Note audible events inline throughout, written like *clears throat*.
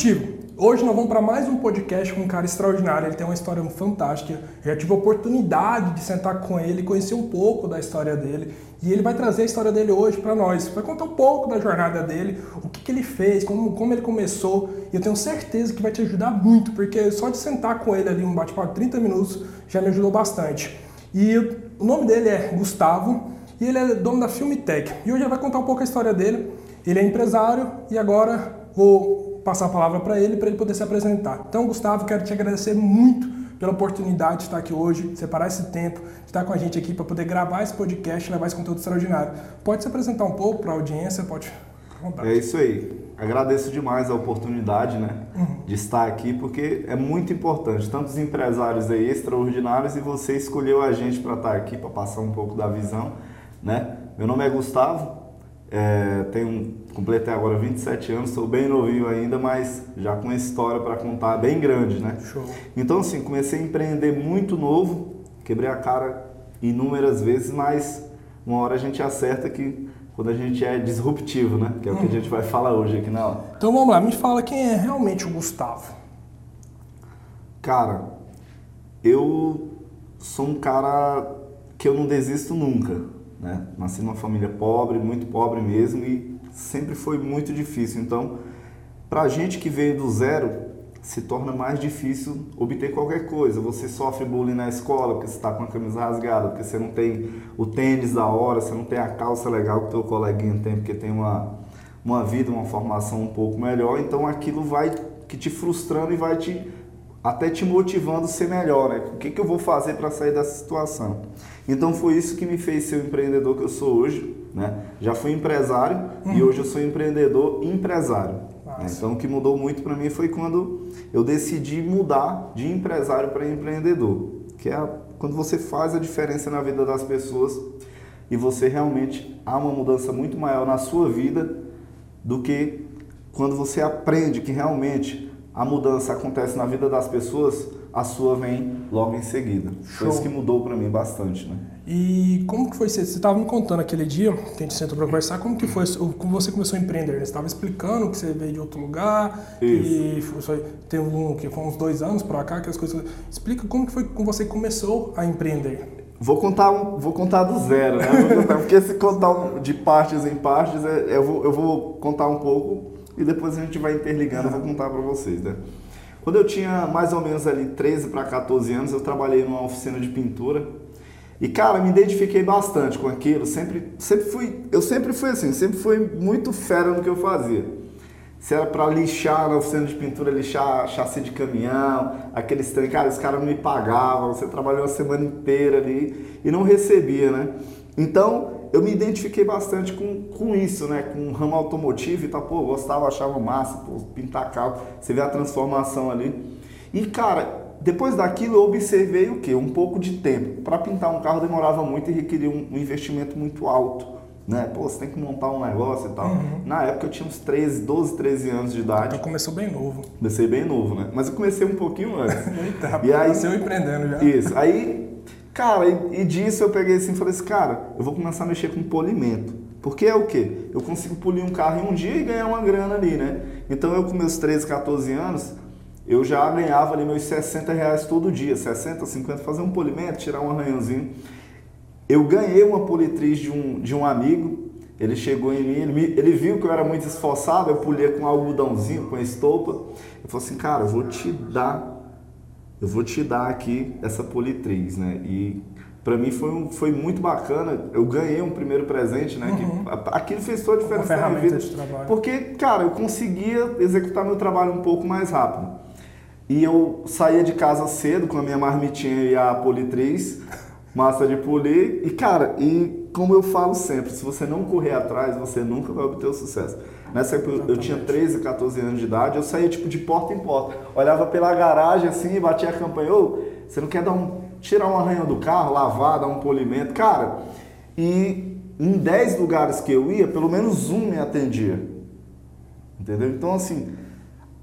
Disruptivo. Hoje nós vamos para mais um podcast com um cara extraordinário. Ele tem uma história fantástica. Eu já tive a oportunidade de sentar com ele, conhecer um pouco da história dele. E ele vai trazer a história dele hoje para nós. Vai contar um pouco da jornada dele, o que, que ele fez, como, como ele começou. E eu tenho certeza que vai te ajudar muito, porque só de sentar com ele ali um bate-papo de 30 minutos já me ajudou bastante. E o nome dele é Gustavo e ele é dono da Filmtech. E hoje ele vai contar um pouco a história dele. Ele é empresário e agora vou passar a palavra para ele, para ele poder se apresentar. Então, Gustavo, quero te agradecer muito pela oportunidade de estar aqui hoje, separar esse tempo, de estar com a gente aqui para poder gravar esse podcast e levar esse conteúdo extraordinário. Pode se apresentar um pouco para a audiência, pode. É isso aí. Agradeço demais a oportunidade, né, uhum. de estar aqui, porque é muito importante. Tantos empresários aí extraordinários e você escolheu a gente para estar aqui, para passar um pouco da visão, né? Meu nome é Gustavo, é, tenho, completei agora 27 anos, sou bem novinho ainda, mas já com história para contar bem grande, né? Show. Então, assim, comecei a empreender muito novo, quebrei a cara inúmeras vezes, mas uma hora a gente acerta que quando a gente é disruptivo, né? Que é o que a gente vai falar hoje aqui na aula. Então vamos lá, me fala quem é realmente o Gustavo. Cara, eu sou um cara que eu não desisto nunca. Né? Nasci numa família pobre, muito pobre mesmo, e sempre foi muito difícil. Então, para a gente que veio do zero, se torna mais difícil obter qualquer coisa. Você sofre bullying na escola porque você está com a camisa rasgada, porque você não tem o tênis da hora, você não tem a calça legal que o teu coleguinha tem, porque tem uma, uma vida, uma formação um pouco melhor. Então aquilo vai que te frustrando e vai te até te motivando a ser melhor, né? O que, que eu vou fazer para sair dessa situação? Então foi isso que me fez ser o empreendedor que eu sou hoje, né? Já fui empresário uhum. e hoje eu sou empreendedor empresário. Né? Então o que mudou muito para mim foi quando eu decidi mudar de empresário para empreendedor, que é quando você faz a diferença na vida das pessoas e você realmente há uma mudança muito maior na sua vida do que quando você aprende que realmente a mudança acontece na vida das pessoas, a sua vem logo em seguida. Show. Foi isso que mudou para mim bastante, né? E como que foi? Você estava me contando aquele dia, que a gente sentou para conversar, como que foi, como você começou a empreender? Você estava explicando que você veio de outro lugar isso. e foi, teve um, que foi uns dois anos para cá que as coisas... Explica como que foi que você começou a empreender. Vou contar, um, vou contar do zero, né? Contar, porque se contar de partes em partes, é, eu, vou, eu vou contar um pouco e depois a gente vai interligando, vou contar para vocês, né? Quando eu tinha mais ou menos ali 13 para 14 anos, eu trabalhei numa oficina de pintura. E cara, me identifiquei bastante com aquilo, sempre sempre fui, eu sempre fui assim, sempre fui muito fera no que eu fazia. Se era para lixar na oficina de pintura, lixar chassi de caminhão, aqueles trem, cara, os caras não me pagavam, você trabalhou a semana inteira ali e não recebia, né? Então, eu me identifiquei bastante com, com isso, né? Com o ramo automotivo e tal, pô, gostava, achava massa, pô, pintar carro, você vê a transformação ali. E cara, depois daquilo eu observei o quê? Um pouco de tempo. Para pintar um carro demorava muito e requeria um, um, investimento muito alto. Né? Pô, você tem que montar um negócio e tal. Uhum. Na época eu tinha uns 13, 12, 13 anos de idade. Então começou bem novo. Comecei bem novo, né? Mas eu comecei um pouquinho antes. *laughs* Eita, e aí, nasceu empreendendo já. Isso. Aí Cara, e, e disso eu peguei assim e falei assim, cara, eu vou começar a mexer com polimento. Porque é o quê? Eu consigo polir um carro em um dia e ganhar uma grana ali, né? Então eu com meus 13, 14 anos, eu já ganhava ali meus 60 reais todo dia, 60, 50, fazer um polimento, tirar um arranhãozinho. Eu ganhei uma politriz de um, de um amigo, ele chegou em mim, ele, me, ele viu que eu era muito esforçado, eu polia com algodãozinho, com estopa. Ele falou assim, cara, eu vou te dar eu vou te dar aqui essa politriz, né? E para mim foi, um, foi muito bacana. Eu ganhei um primeiro presente, né? Uhum. Que, aquilo fez toda a diferença na minha vida. De trabalho. Porque, cara, eu conseguia executar meu trabalho um pouco mais rápido. E eu saía de casa cedo com a minha marmitinha e a politriz, *laughs* massa de polir. E, cara, e como eu falo sempre, se você não correr atrás, você nunca vai obter o sucesso. Nessa época eu, eu tinha 13, 14 anos de idade, eu saía tipo de porta em porta. Olhava pela garagem assim e batia a campanha, ô, você não quer dar um, tirar um arranhão do carro, lavar, dar um polimento? Cara, e em 10 lugares que eu ia, pelo menos um me atendia. Entendeu? Então assim,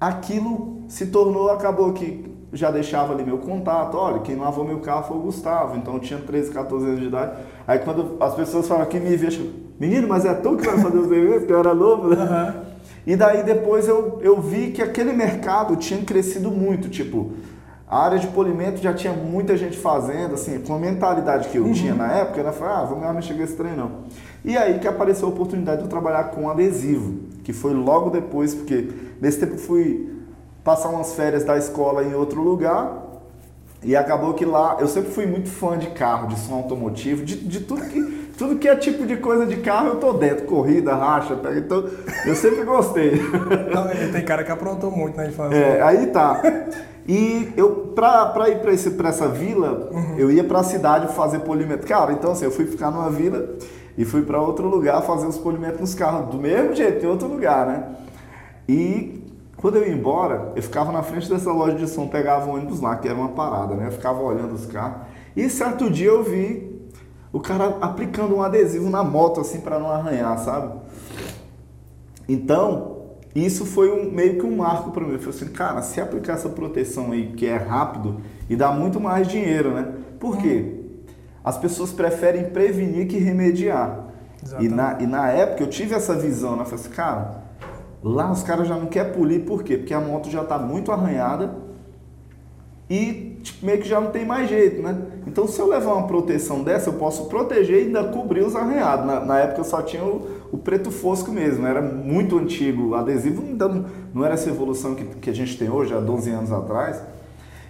aquilo se tornou, acabou que já deixava ali meu contato. Olha, quem lavou meu carro foi o Gustavo. Então eu tinha 13, 14 anos de idade. Aí quando as pessoas falam que me viam, menino, mas é tu que vai fazer os eventos, que eu era novo, né? Uhum. E daí depois eu, eu vi que aquele mercado tinha crescido muito, tipo, a área de polimento já tinha muita gente fazendo, assim, com a mentalidade que eu uhum. tinha na época, ela falou, ah, vamos lá mexer com esse trem não. E aí que apareceu a oportunidade de eu trabalhar com adesivo, que foi logo depois, porque nesse tempo fui passar umas férias da escola em outro lugar, e acabou que lá, eu sempre fui muito fã de carro, de som automotivo, de, de tudo que tudo que é tipo de coisa de carro eu tô dentro, corrida, racha, pega, então eu sempre gostei. *laughs* Não, tem cara que aprontou muito na infância. É, aí tá. E eu, pra, pra ir pra, esse, pra essa vila, uhum. eu ia pra cidade fazer polimento. Cara, então assim, eu fui ficar numa vila e fui para outro lugar fazer os polimentos nos carros, do mesmo jeito, em outro lugar, né? E quando eu ia embora, eu ficava na frente dessa loja de som, pegava o ônibus lá, que era uma parada, né? Eu ficava olhando os carros. E certo dia eu vi o cara aplicando um adesivo na moto assim para não arranhar, sabe? Então, isso foi um, meio que um marco para mim. Eu falei assim, cara, se aplicar essa proteção aí, que é rápido e dá muito mais dinheiro, né? Por quê? As pessoas preferem prevenir que remediar. E na, e na época eu tive essa visão, né? Eu falei assim, cara, lá os caras já não querem polir, por quê? Porque a moto já está muito arranhada e tipo, meio que já não tem mais jeito, né? Então, se eu levar uma proteção dessa, eu posso proteger e ainda cobrir os arranhados. Na, na época, eu só tinha o, o, preto fosco mesmo, era muito antigo. O adesivo não, não era essa evolução que, que a gente tem hoje, há 12 anos atrás.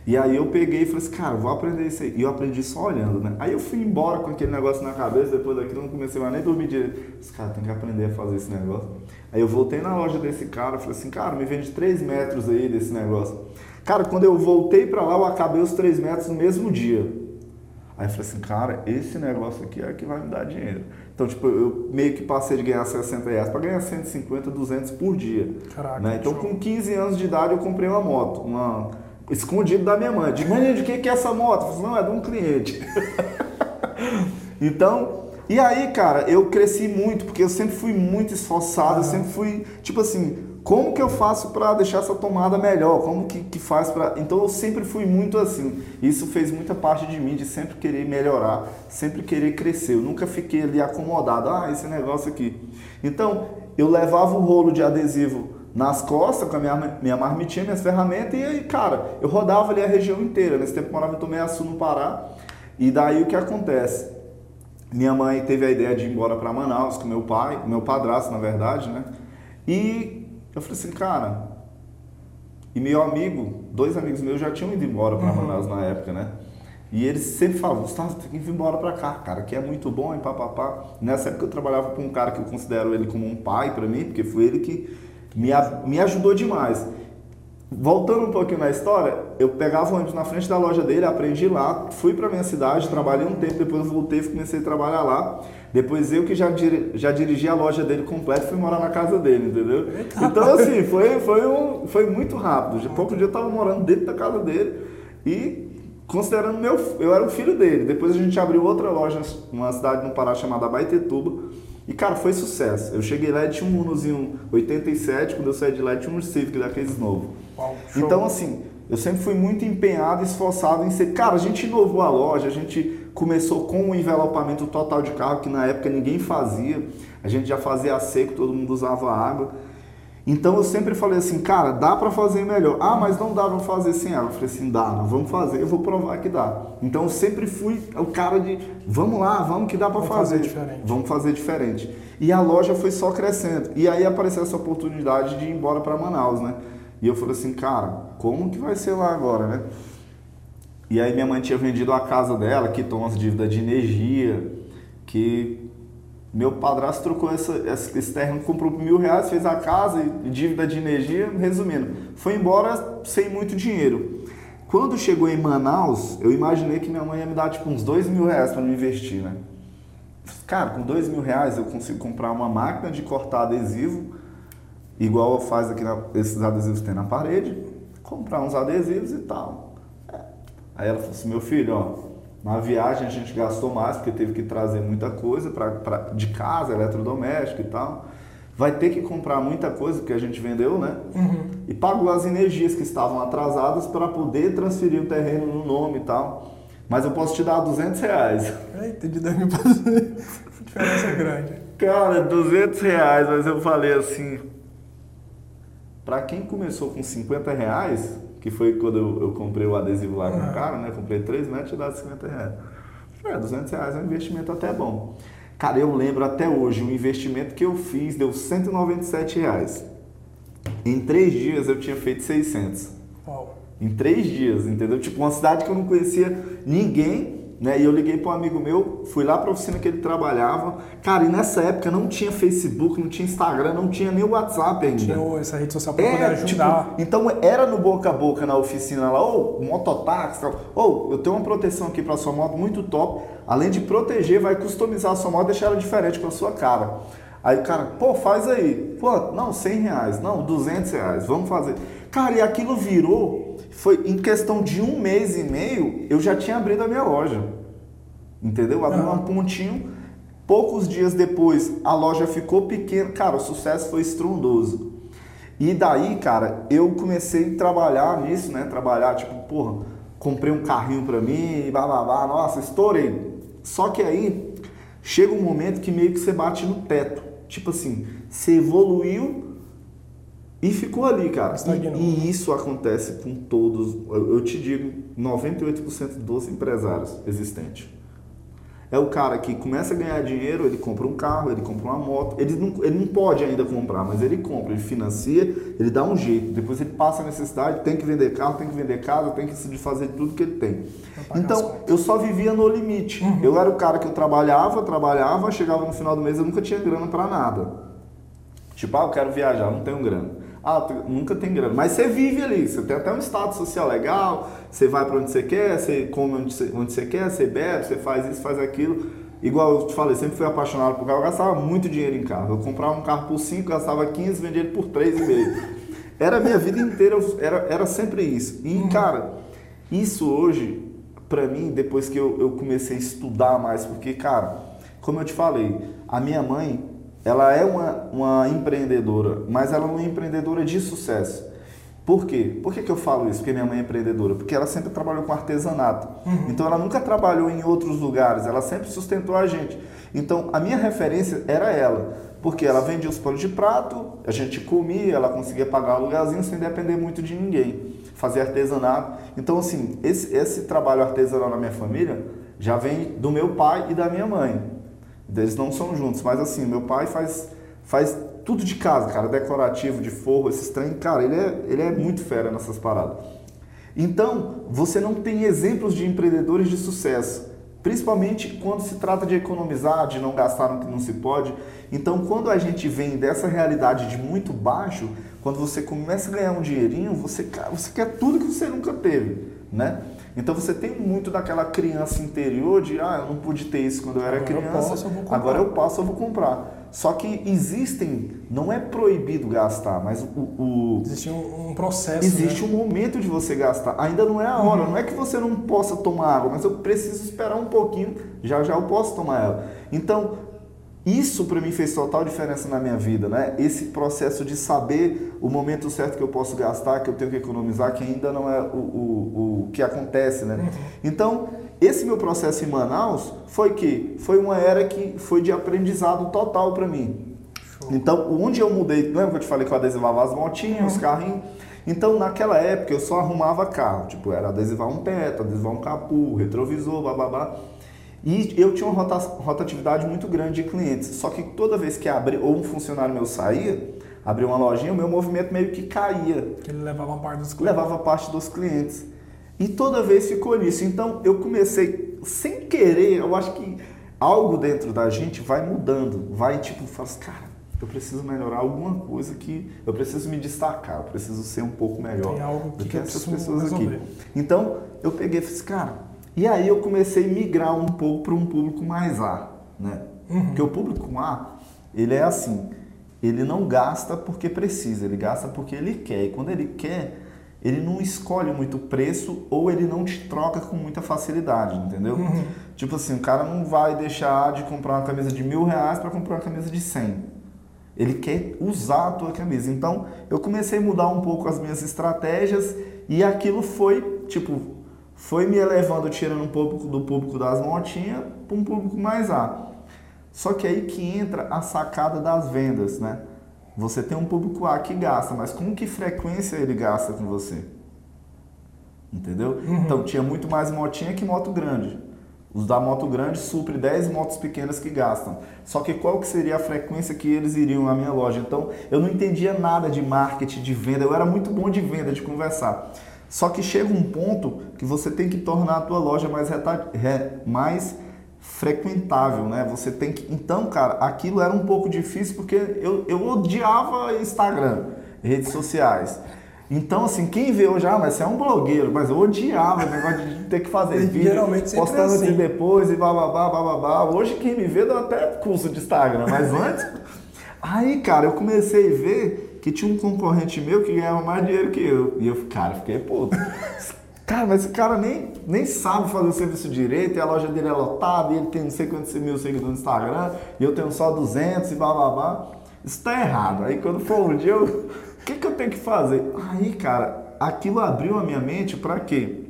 E aí eu peguei e falei assim, cara, vou aprender isso aí. E eu aprendi só olhando, né? Aí eu fui embora com aquele negócio na cabeça, depois daquilo não comecei mais nem a dormir direito. Esse cara tem que aprender a fazer esse negócio. Aí eu voltei na loja desse cara, falei assim, cara, me vende 3 metros aí desse negócio. Cara, quando eu voltei para lá, eu acabei os 3 metros no mesmo dia. Aí eu falei assim, cara, esse negócio aqui é que vai me dar dinheiro. Então, tipo, eu meio que passei de ganhar 60 reais para ganhar 150, 200 por dia. Caraca, né? Então, com 15 anos de idade, eu comprei uma moto, uma escondido da minha mãe. De mãe, de que, que é essa moto? Eu falei, não, é de um cliente. *laughs* então, e aí, cara, eu cresci muito, porque eu sempre fui muito esforçado, eu sempre fui, tipo assim, como que eu faço para deixar essa tomada melhor? Como que, que faz para. Então eu sempre fui muito assim. Isso fez muita parte de mim, de sempre querer melhorar, sempre querer crescer. Eu nunca fiquei ali acomodado, ah, esse negócio aqui. Então eu levava o rolo de adesivo nas costas com a minha, minha marmitinha, minhas ferramentas, e aí, cara, eu rodava ali a região inteira. Nesse tempo eu morava em Tomeaçu, no Pará. E daí o que acontece? Minha mãe teve a ideia de ir embora para Manaus com meu pai, meu padrasto, na verdade, né? E eu falei assim, cara. E meu amigo, dois amigos meus já tinham ido embora para uhum. Manaus na época, né? E eles sempre falavam, Gustavo, tem que vir embora para cá, cara, que é muito bom e papapá. Nessa época eu trabalhava com um cara que eu considero ele como um pai para mim, porque foi ele que me, me ajudou demais. Voltando um pouquinho na história, eu pegava o ônibus na frente da loja dele, aprendi lá, fui para minha cidade, trabalhei um tempo, depois voltei e comecei a trabalhar lá. Depois eu que já, já dirigi a loja dele completa fui morar na casa dele, entendeu? Então assim, foi, foi, um, foi muito rápido. De pouco dia eu estava morando dentro da casa dele e considerando meu, eu era o filho dele. Depois a gente abriu outra loja numa cidade no Pará chamada Baitetuba. E cara, foi sucesso. Eu cheguei lá e tinha um Unozinho 87, quando eu saí de lá tinha um Civic daqueles novos. então assim, eu sempre fui muito empenhado, esforçado em ser. Cara, a gente inovou a loja, a gente começou com o envelopamento total de carro, que na época ninguém fazia. A gente já fazia a seco, todo mundo usava água. Então eu sempre falei assim, cara, dá para fazer melhor. Ah, mas não dá para fazer sem água. Eu falei assim, dá, vamos fazer, eu vou provar que dá. Então eu sempre fui o cara de, vamos lá, vamos que dá para fazer. fazer diferente. Vamos fazer diferente. E a loja foi só crescendo. E aí apareceu essa oportunidade de ir embora para Manaus, né? E eu falei assim, cara, como que vai ser lá agora, né? E aí minha mãe tinha vendido a casa dela, quitou umas dívidas de energia, que meu padrasto trocou essa, esse terreno, comprou por mil reais, fez a casa dívida de energia, resumindo, foi embora sem muito dinheiro. Quando chegou em Manaus, eu imaginei que minha mãe ia me dar tipo uns dois mil reais para me investir, né? Cara, com dois mil reais eu consigo comprar uma máquina de cortar adesivo, igual faz aqui na, esses adesivos que tem na parede, comprar uns adesivos e tal. Aí ela falou assim, meu filho, ó, na viagem a gente gastou mais porque teve que trazer muita coisa pra, pra, de casa, eletrodoméstico e tal. Vai ter que comprar muita coisa que a gente vendeu, né? Uhum. E pagou as energias que estavam atrasadas para poder transferir o terreno no nome e tal. Mas eu posso te dar 200 reais. Eita, de 2 mil para diferença grande. Cara, 200 reais, mas eu falei assim, para quem começou com 50 reais, que foi quando eu, eu comprei o adesivo lá com o cara, né? Comprei 3 metros e dá 50 reais. É, 200 reais é um investimento até bom. Cara, eu lembro até hoje, o investimento que eu fiz deu 197 reais. Em três dias eu tinha feito 600. Uau. Em três dias, entendeu? Tipo, uma cidade que eu não conhecia ninguém, né? E eu liguei para um amigo meu, fui lá para a oficina que ele trabalhava. Cara, e nessa época não tinha Facebook, não tinha Instagram, não tinha nem o WhatsApp ainda. Tinha essa rede social para é, poder ajudar. Tipo, então era no boca a boca na oficina lá, ou oh, mototáxi, ou oh, eu tenho uma proteção aqui para sua moto muito top. Além de proteger, vai customizar a sua moto, deixar ela diferente com a sua cara. Aí o cara, pô, faz aí. Pô, não, 100 reais, não, 200 reais, vamos fazer. Cara, e aquilo virou foi em questão de um mês e meio, eu já tinha abrido a minha loja. Entendeu? Abri um pontinho. Poucos dias depois, a loja ficou pequena. Cara, o sucesso foi estrondoso. E daí, cara, eu comecei a trabalhar nisso, né? Trabalhar, tipo, porra, comprei um carrinho pra mim, blá blá blá, nossa, estourei. Só que aí chega um momento que meio que você bate no teto. Tipo assim, você evoluiu, e ficou ali, cara. E, e, isso acontece com todos, eu, te digo, 98% dos empresários existentes. É o cara que começa a ganhar dinheiro, ele compra um carro, ele compra uma moto, ele não, ele não pode ainda comprar, mas ele compra, ele financia, ele dá um jeito. Depois ele passa a necessidade, tem que vender carro, tem que vender casa, tem que se desfazer de tudo que ele tem. Então, eu só vivia no limite. Uhum. Eu era o cara que eu trabalhava, trabalhava, chegava no final do mês, eu nunca tinha grana para nada. Tipo, ah, eu quero viajar, não tenho grana. Ah, nunca tem grana. Mas você vive ali, você tem até um status social legal, você vai para onde você quer, você come onde você, onde você quer, você bebe, você faz isso, faz aquilo. Igual eu te falei, sempre fui apaixonado por carro, eu gastava muito dinheiro em carro. Eu comprava um carro por 5, gastava 15, vendia ele por 3,5. *laughs* Era a minha vida inteira, era, era sempre isso. E, uhum. cara, isso hoje, para mim, depois que eu, eu comecei a estudar mais, porque, cara, como eu te falei, a minha mãe, ela é uma, uma empreendedora, mas ela é uma empreendedora de sucesso. Por quê? Por que, que eu falo isso? Porque minha mãe é empreendedora? Porque ela sempre trabalhou com artesanato. Uhum. Então ela nunca trabalhou em outros lugares, ela sempre sustentou a gente. Então a minha referência era ela. Porque ela vendia os panos de prato, a gente comia, ela conseguia pagar o lugarzinho sem depender muito de ninguém. Fazia artesanato. Então, assim, esse, esse trabalho artesanal na minha família já vem do meu pai e da minha mãe. Eles não são juntos, mas assim, meu pai faz, faz tudo de casa, cara, decorativo, de forro, esses trem, cara, ele é, ele é muito fera nessas paradas. Então, você não tem exemplos de empreendedores de sucesso, principalmente quando se trata de economizar, de não gastar no que não se pode. Então, quando a gente vem dessa realidade de muito baixo, quando você começa a ganhar um dinheirinho, você, você quer tudo que você nunca teve, né? Então você tem muito daquela criança interior de ah, eu não pude ter isso quando eu era agora criança, eu posso, eu agora eu posso, eu vou comprar. Só que existem, não é proibido gastar, mas o. o existe um, um processo. Existe né? um momento de você gastar. Ainda não é a hora. Uhum. Não é que você não possa tomar água, mas eu preciso esperar um pouquinho, já já eu posso tomar ela. Então, isso para mim fez total diferença na minha vida, né? Esse processo de saber o momento certo que eu posso gastar, que eu tenho que economizar, que ainda não é o, o, o que acontece, né? Uhum. Então, esse meu processo em Manaus foi que foi uma era que foi de aprendizado total para mim. Show. Então, onde eu mudei, lembra que eu te falei que eu adesivava as motinhas, uhum. os carrinhos? Então, naquela época, eu só arrumava carro. Tipo, era adesivar um teto, adesivar um capô, retrovisor, blá, blá, blá. E eu tinha uma rotatividade muito grande de clientes. Só que toda vez que abria, ou um funcionário meu saía, abria uma lojinha, o meu movimento meio que caía. Que ele levava parte dos clientes. Levava parte dos clientes. E toda vez ficou nisso. Então eu comecei, sem querer, eu acho que algo dentro da gente vai mudando. Vai tipo, fala assim, cara, eu preciso melhorar alguma coisa que eu preciso me destacar, eu preciso ser um pouco melhor do que, que essas pessoas resolver. aqui. Então eu peguei e falei, assim, cara, e aí eu comecei a migrar um pouco para um público mais A, né? Uhum. Porque o público A, ele é assim, ele não gasta porque precisa, ele gasta porque ele quer. E quando ele quer, ele não escolhe muito preço ou ele não te troca com muita facilidade, entendeu? Uhum. Tipo assim, o cara não vai deixar de comprar uma camisa de mil reais para comprar uma camisa de cem. Ele quer usar a tua camisa. Então, eu comecei a mudar um pouco as minhas estratégias e aquilo foi, tipo, foi me elevando, tirando um pouco do público das montinhas para um público mais A. Só que aí que entra a sacada das vendas, né? você tem um público A que gasta, mas com que frequência ele gasta com você? Entendeu? Uhum. Então tinha muito mais motinha que moto grande. Os da moto grande supre 10 motos pequenas que gastam. Só que qual que seria a frequência que eles iriam à minha loja? Então eu não entendia nada de marketing, de venda. Eu era muito bom de venda, de conversar. Só que chega um ponto que você tem que tornar a tua loja mais, reta... mais frequentável, né? Você tem que. Então, cara, aquilo era um pouco difícil porque eu, eu odiava Instagram, redes sociais. Então, assim, quem vê hoje, ah, mas você é um blogueiro, mas eu odiava o negócio de ter que fazer *laughs* vídeo, Geralmente postando assim. depois e bababá, bababá. Hoje quem me vê dá até curso de Instagram, mas antes. *laughs* aí, cara, eu comecei a ver que tinha um concorrente meu que ganhava mais dinheiro que eu. E eu, cara, fiquei puto. *laughs* Cara, mas esse cara nem, nem sabe fazer o serviço direito, e a loja dele é lotada, e ele tem não sei quantos mil seguidores no Instagram, e eu tenho só 200 e blá blá blá. Isso tá errado. Aí quando for um dia, o que, que eu tenho que fazer? Aí, cara, aquilo abriu a minha mente para quê?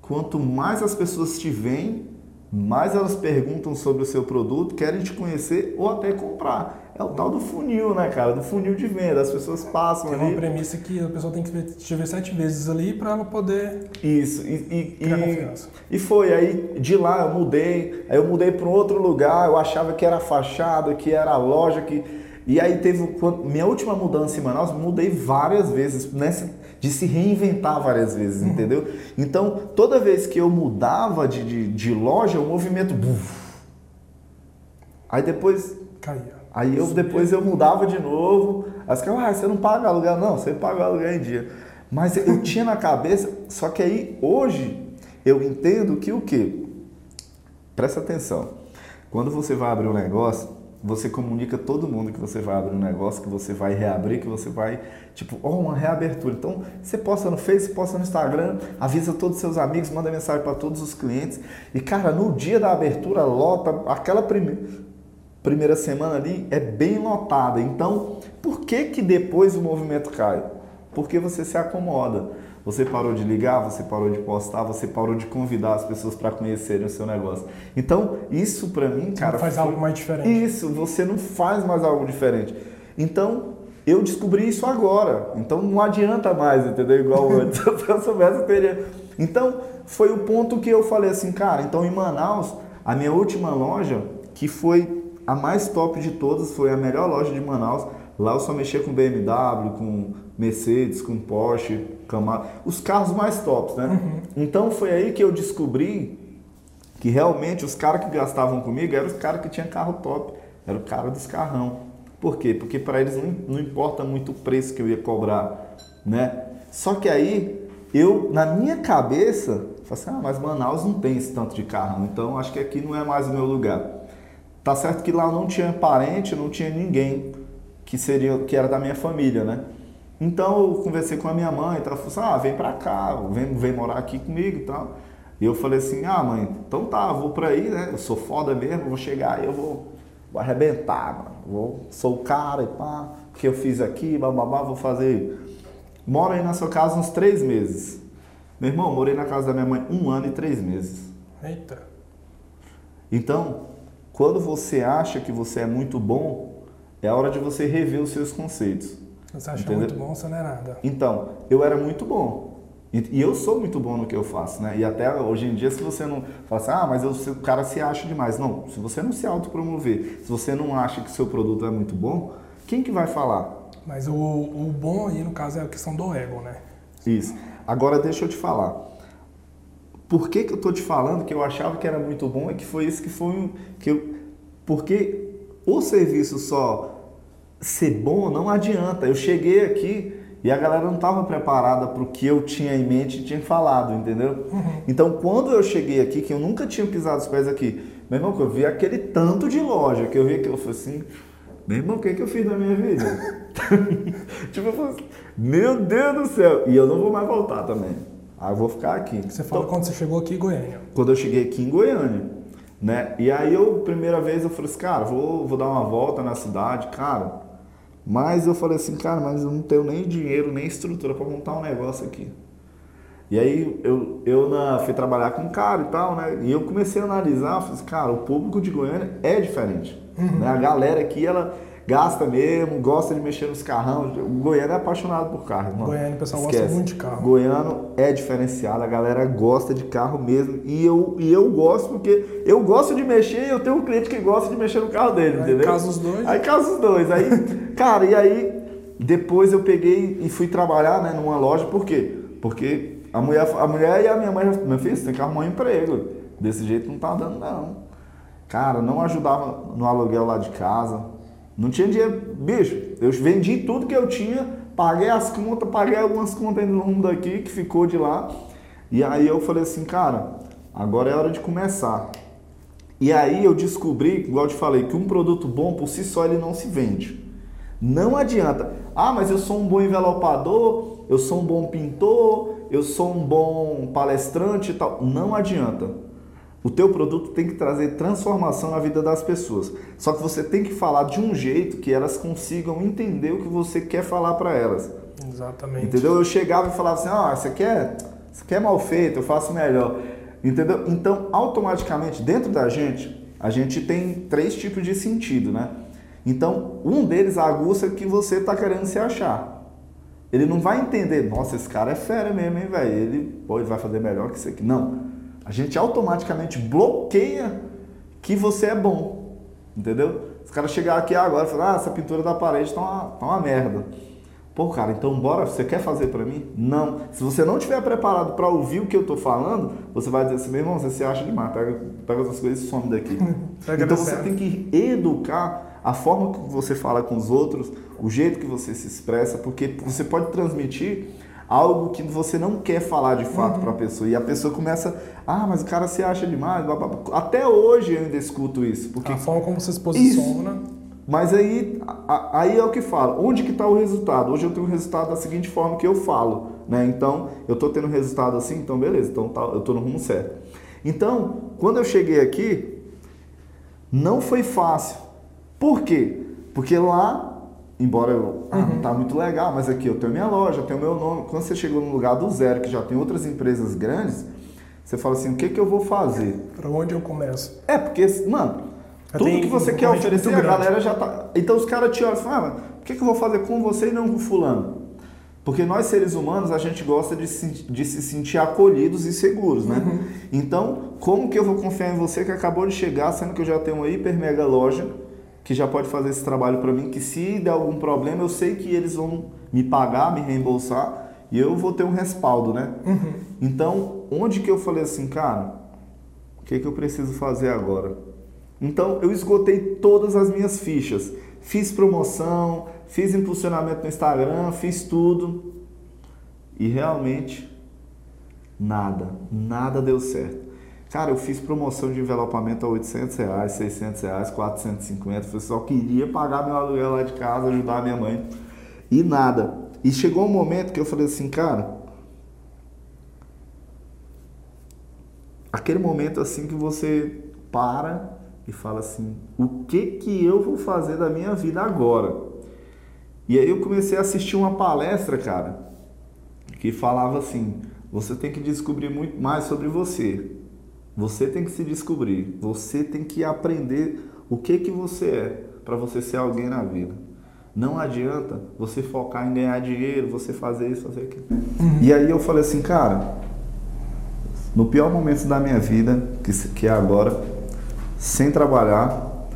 Quanto mais as pessoas te veem, mais elas perguntam sobre o seu produto, querem te conhecer ou até comprar. É o tal do funil, né, cara? Do funil de venda. As pessoas passam Tem ali. É uma premissa que a pessoa tem que te ver sete vezes ali para ela poder Isso. E, e, e, confiança. e foi. Aí de lá eu mudei. Aí eu mudei para um outro lugar. Eu achava que era fachada, que era loja, que. E aí teve. Minha última mudança em Manaus, mudei várias vezes. Nessa, de se reinventar várias vezes, entendeu? Então, toda vez que eu mudava de, de, de loja, o movimento. buf. Aí depois Caía. Aí eu depois eu mudava de novo. Aí os caras, ah, você não paga aluguel? Não, você paga aluguel em dia. Mas eu tinha na cabeça, só que aí hoje eu entendo que o quê? Presta atenção. Quando você vai abrir um negócio, você comunica todo mundo que você vai abrir um negócio, que você vai reabrir, que você vai, tipo, ó, uma reabertura. Então, você posta no Face, posta no Instagram, avisa todos os seus amigos, manda mensagem para todos os clientes. E, cara, no dia da abertura, lota aquela primeira primeira semana ali é bem lotada. Então, por que que depois o movimento cai? Porque você se acomoda. Você parou de ligar, você parou de postar, você parou de convidar as pessoas para conhecerem o seu negócio. Então, isso para mim, cara, faz foi- algo mais diferente. Isso, você não faz mais algo diferente. Então, eu descobri isso agora. Então, não adianta mais, entendeu? Igual *laughs* antes. Se eu soubesse, eu teria. Então, foi o ponto que eu falei assim, cara, então em Manaus, a minha última loja, que foi a mais top de todas, foi a melhor loja de Manaus. Lá eu só mexia com BMW, com Mercedes, com Porsche, Camaro, os carros mais tops, né? Então foi aí que eu descobri que realmente os caras que gastavam comigo eram os caras que tinham carro top, era o cara dos carrão. Por quê? Porque para eles não, não importa muito o preço que eu ia cobrar, né? Só que aí eu, na minha cabeça, falei assim, ah, mas Manaus não tem esse tanto de carrão, então acho que aqui não é mais o meu lugar. Tá certo que lá não tinha parente, não tinha ninguém que seria que era da minha família, né? Então eu conversei com a minha mãe, então ela falou assim, ah, vem pra cá, vem, vem morar aqui comigo e tal. E eu falei assim, ah mãe, então tá, vou pra aí, né? Eu sou foda mesmo, vou chegar aí, eu vou, vou arrebentar, mano. Vou, sou o cara e pá, o que eu fiz aqui, bababá, vou fazer. Moro aí na sua casa uns três meses. Meu irmão, morei na casa da minha mãe um ano e três meses. Eita. Então, quando você acha que você é muito bom, é a hora de você rever os seus conceitos. Você acha Entendeu? muito bom, você não é nada. Então, eu era muito bom. E eu sou muito bom no que eu faço, né? E até hoje em dia, se você não fala assim, ah, mas eu, o cara se acha demais. Não, se você não se autopromover, se você não acha que seu produto é muito bom, quem que vai falar? Mas o, o bom aí, no caso, é a questão do ego, né? Isso. Agora deixa eu te falar. Por que, que eu tô te falando que eu achava que era muito bom é que foi isso que foi um- que eu porque o serviço só ser bom não adianta. Eu cheguei aqui e a galera não estava preparada para o que eu tinha em mente e tinha falado, entendeu? Então, quando eu cheguei aqui, que eu nunca tinha pisado os pés aqui, meu irmão, que eu vi aquele tanto de loja, que eu vi que eu falei assim, meu irmão, o que, que eu fiz na minha vida? *laughs* tipo, eu falei assim, meu Deus do céu! E eu não vou mais voltar também. Aí eu vou ficar aqui. Você falou Então, quando você chegou aqui em Goiânia. quando eu cheguei aqui em Goiânia, né? E aí eu, primeira vez, eu falei assim, cara, vou, vou dar uma volta na cidade, cara. Mas eu falei assim, cara, mas eu não tenho nem dinheiro, nem estrutura para montar um negócio aqui. E aí eu, eu na, fui trabalhar com um cara e tal, né? E eu comecei a analisar, falei assim, cara, o público de Goiânia é diferente. Né? A galera aqui, ela, gasta mesmo, gosta de mexer nos carrão. O goiano é apaixonado por carro, irmão. Goiano, o pessoal Esquece. gosta muito de carro. Goiano é diferenciado, a galera gosta de carro mesmo. E eu, e eu gosto porque eu gosto de mexer e eu tenho um cliente que gosta de mexer no carro dele, aí entendeu? Casa os dois. Aí casa os dois. Aí, *laughs* cara, e aí depois eu peguei e fui trabalhar né, numa loja, por quê? Porque a mulher, a mulher e a minha mãe, meu filho, você tem que arrumar um emprego. Desse jeito não tá dando, não. Cara, não ajudava no aluguel lá de casa. Não tinha dinheiro. Bicho, eu vendi tudo que eu tinha, paguei as contas, paguei algumas contas no rumo daqui que ficou de lá. E aí eu falei assim, cara, agora é hora de começar. E aí eu descobri, igual eu te falei, que um produto bom por si só ele não se vende. Não adianta. Ah, mas eu sou um bom envelopador, eu sou um bom pintor, eu sou um bom palestrante e tal. Não adianta. O teu produto tem que trazer transformação na vida das pessoas. Só que você tem que falar de um jeito que elas consigam entender o que você quer falar para elas. Exatamente. Entendeu? Eu chegava e falava assim: "Ah, você quer, você quer mal feito, eu faço melhor". Entendeu? Então, automaticamente dentro da gente, a gente tem três tipos de sentido, né? Então, um deles aguça que você está querendo se achar. Ele não vai entender, nossa, esse cara é fera mesmo, hein, velho? Ele pode vai fazer melhor que isso aqui. Não. A gente automaticamente bloqueia que você é bom. Entendeu? Os caras chegar aqui agora e falar, ah, essa pintura da parede tá uma, tá uma merda. Pô, cara, então bora, você quer fazer para mim? Não. Se você não estiver preparado para ouvir o que eu tô falando, você vai dizer assim, meu irmão, você se acha demais, pega, pega essas coisas e some daqui. *laughs* então você tem que educar a forma que você fala com os outros, o jeito que você se expressa, porque você pode transmitir algo que você não quer falar de fato uhum. para a pessoa. E a pessoa começa, ah, mas o cara se acha demais. Blá, blá, blá. Até hoje eu ainda escuto isso. Porque... A forma como você se posiciona. Isso. Mas aí, aí é o que fala. Onde que está o resultado? Hoje eu tenho o resultado da seguinte forma que eu falo. Né? Então, eu estou tendo resultado assim, então beleza, então tá, eu estou no rumo certo. Então, quando eu cheguei aqui, não foi fácil. Por quê? Porque lá, embora eu, ah, não tá muito legal, mas aqui eu tenho minha loja, eu tenho meu nome. Quando você chegou no lugar do zero, que já tem outras empresas grandes, você fala assim, o que que eu vou fazer? Para onde eu começo? É, porque, mano, já tudo que você quer oferecer, a galera já tá... Então os caras te olham e falam, ah, o que que eu vou fazer com você e não com fulano? Porque nós, seres humanos, a gente gosta de se, de se sentir acolhidos e seguros, né? Uhum. Então, como que eu vou confiar em você que acabou de chegar, sendo que eu já tenho uma hiper mega loja, que já pode fazer esse trabalho para mim, que se der algum problema, eu sei que eles vão me pagar, me reembolsar e eu vou ter um respaldo, né? Uhum. Então, onde que eu falei assim, cara, o que, que eu preciso fazer agora? Então, eu esgotei todas as minhas fichas. Fiz promoção, fiz impulsionamento no Instagram, fiz tudo. E realmente, nada, nada deu certo. Cara, eu fiz promoção de envelopamento a 800 reais, 600 reais, 450. Eu só queria pagar meu aluguel lá de casa, ajudar a minha mãe. E nada. E chegou um momento que eu falei assim, cara. Aquele momento assim que você para e fala assim: o que que eu vou fazer da minha vida agora? E aí eu comecei a assistir uma palestra, cara, que falava assim: você tem que descobrir muito mais sobre você. Você tem que se descobrir, você tem que aprender o que que você é para você ser alguém na vida. Não adianta você focar em ganhar dinheiro, você fazer isso, fazer aquilo. Uhum. E aí eu falei assim, cara, no pior momento da minha vida, que, que é agora, sem trabalhar,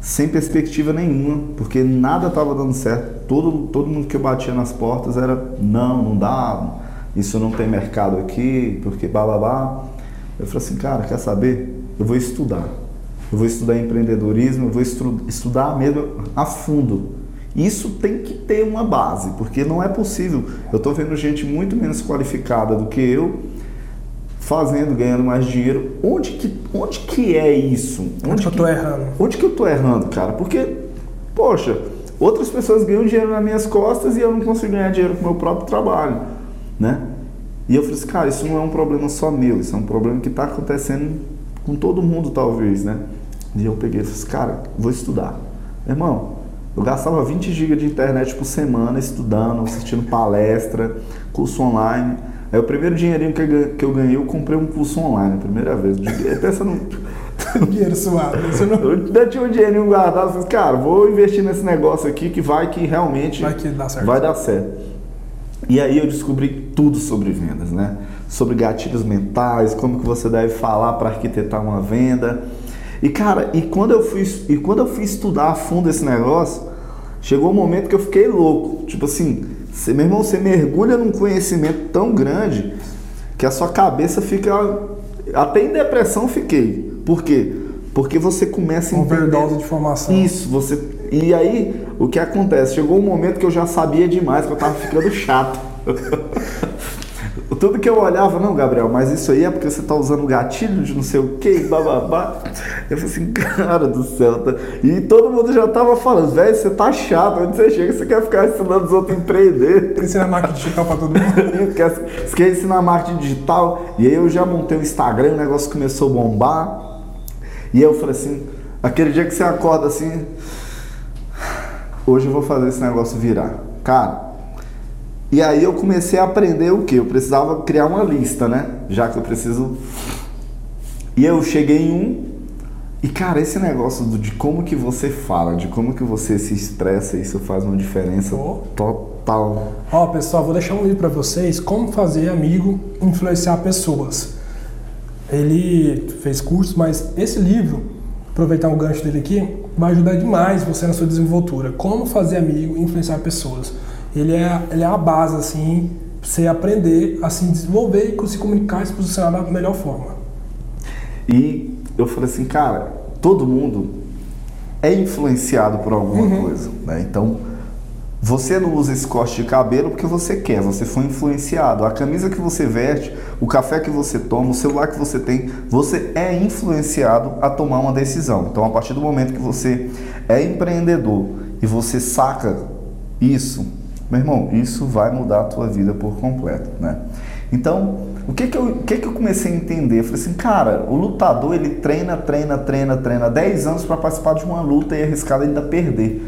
sem perspectiva nenhuma, porque nada estava dando certo. Todo, todo mundo que eu batia nas portas era não, não dá, isso não tem mercado aqui, porque blá blá blá. Eu falei assim, cara, quer saber? Eu vou estudar. Eu vou estudar empreendedorismo, eu vou estu estudar mesmo a fundo. Isso tem que ter uma base, porque não é possível. Eu estou vendo gente muito menos qualificada do que eu fazendo, ganhando mais dinheiro. Onde que, onde que é isso? Onde, onde que eu estou errando? Onde que eu estou errando, cara? Porque, poxa, outras pessoas ganham dinheiro nas minhas costas e eu não consigo ganhar dinheiro com o meu próprio trabalho, né? E eu falei assim, cara, isso não é um problema só meu, isso é um problema que está acontecendo com todo mundo, talvez, né? E eu peguei e falei assim, cara, vou estudar. Irmão, eu gastava 20 GB de internet por semana estudando, assistindo palestra, curso online. Aí o primeiro dinheirinho que eu ganhei, eu comprei um curso online, primeira vez. Pensa no. *laughs* dinheiro suado. Você não... Eu ainda tinha um dinheirinho guardado, falei, cara, vou investir nesse negócio aqui que vai que realmente Vai que dá certo. vai dar certo. E aí eu descobri tudo sobre vendas, né? Sobre gatilhos mentais, como que você deve falar para arquitetar uma venda. E cara, e quando eu fui e quando eu fui estudar a fundo esse negócio, chegou um momento que eu fiquei louco. Tipo assim, você, meu irmão, você mergulha num conhecimento tão grande que a sua cabeça fica até em depressão fiquei. Por quê? Porque você começa a entender overdose de informação. isso, você. E aí, o que acontece? Chegou um momento que eu já sabia demais, que eu tava ficando chato. *laughs* Tudo que eu olhava, não, Gabriel, mas isso aí é porque você tá usando gatilho de não sei o que, bababá. Eu falei assim, cara do céu. Tá... E todo mundo já tava falando, velho, você tá chato, onde você chega, você quer ficar ensinando os outros a empreender. Ensinar marketing digital pra todo mundo. *laughs* quer, você quer ensinar marketing digital. E aí eu já montei o Instagram, o negócio começou a bombar. E eu falei assim, aquele dia que você acorda assim, hoje eu vou fazer esse negócio virar. Cara, e aí eu comecei a aprender o que? Eu precisava criar uma lista, né? Já que eu preciso. E eu cheguei em um. E cara, esse negócio do- de como que você fala, de como que você se expressa, isso faz uma diferença Oh. total. Ó, pessoal, vou deixar um livro pra vocês, Como Fazer Amigo Influenciar Pessoas. Ele fez curso, mas esse livro, aproveitar o gancho dele aqui, vai ajudar demais você na sua desenvoltura. Como fazer amigo e influenciar pessoas. Ele é, ele é a base, assim, pra você aprender a se desenvolver e se comunicar e se posicionar da melhor forma. E eu falei assim, cara, todo mundo é influenciado por alguma coisa, né? Então, você não usa esse corte de cabelo porque você quer, você foi influenciado. A camisa que você veste, o café que você toma, o celular que você tem, você é influenciado a tomar uma decisão. Então, a partir do momento que você é empreendedor e você saca isso, meu irmão, isso vai mudar a tua vida por completo, né? Então, o que que eu, que que eu comecei a entender? Eu falei assim, cara, o lutador ele treina, treina, treina, treina 10 anos para participar de uma luta e arriscar ainda perder.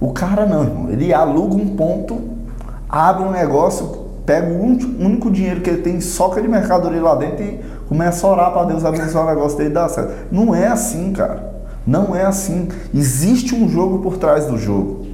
O cara não, irmão. Ele aluga um ponto, abre um negócio, pega o único, dinheiro que ele tem, soca de mercadoria lá dentro e começa a orar para Deus abençoar o negócio dele e dar certo. Não é assim, cara. Não é assim. Existe um jogo por trás do jogo,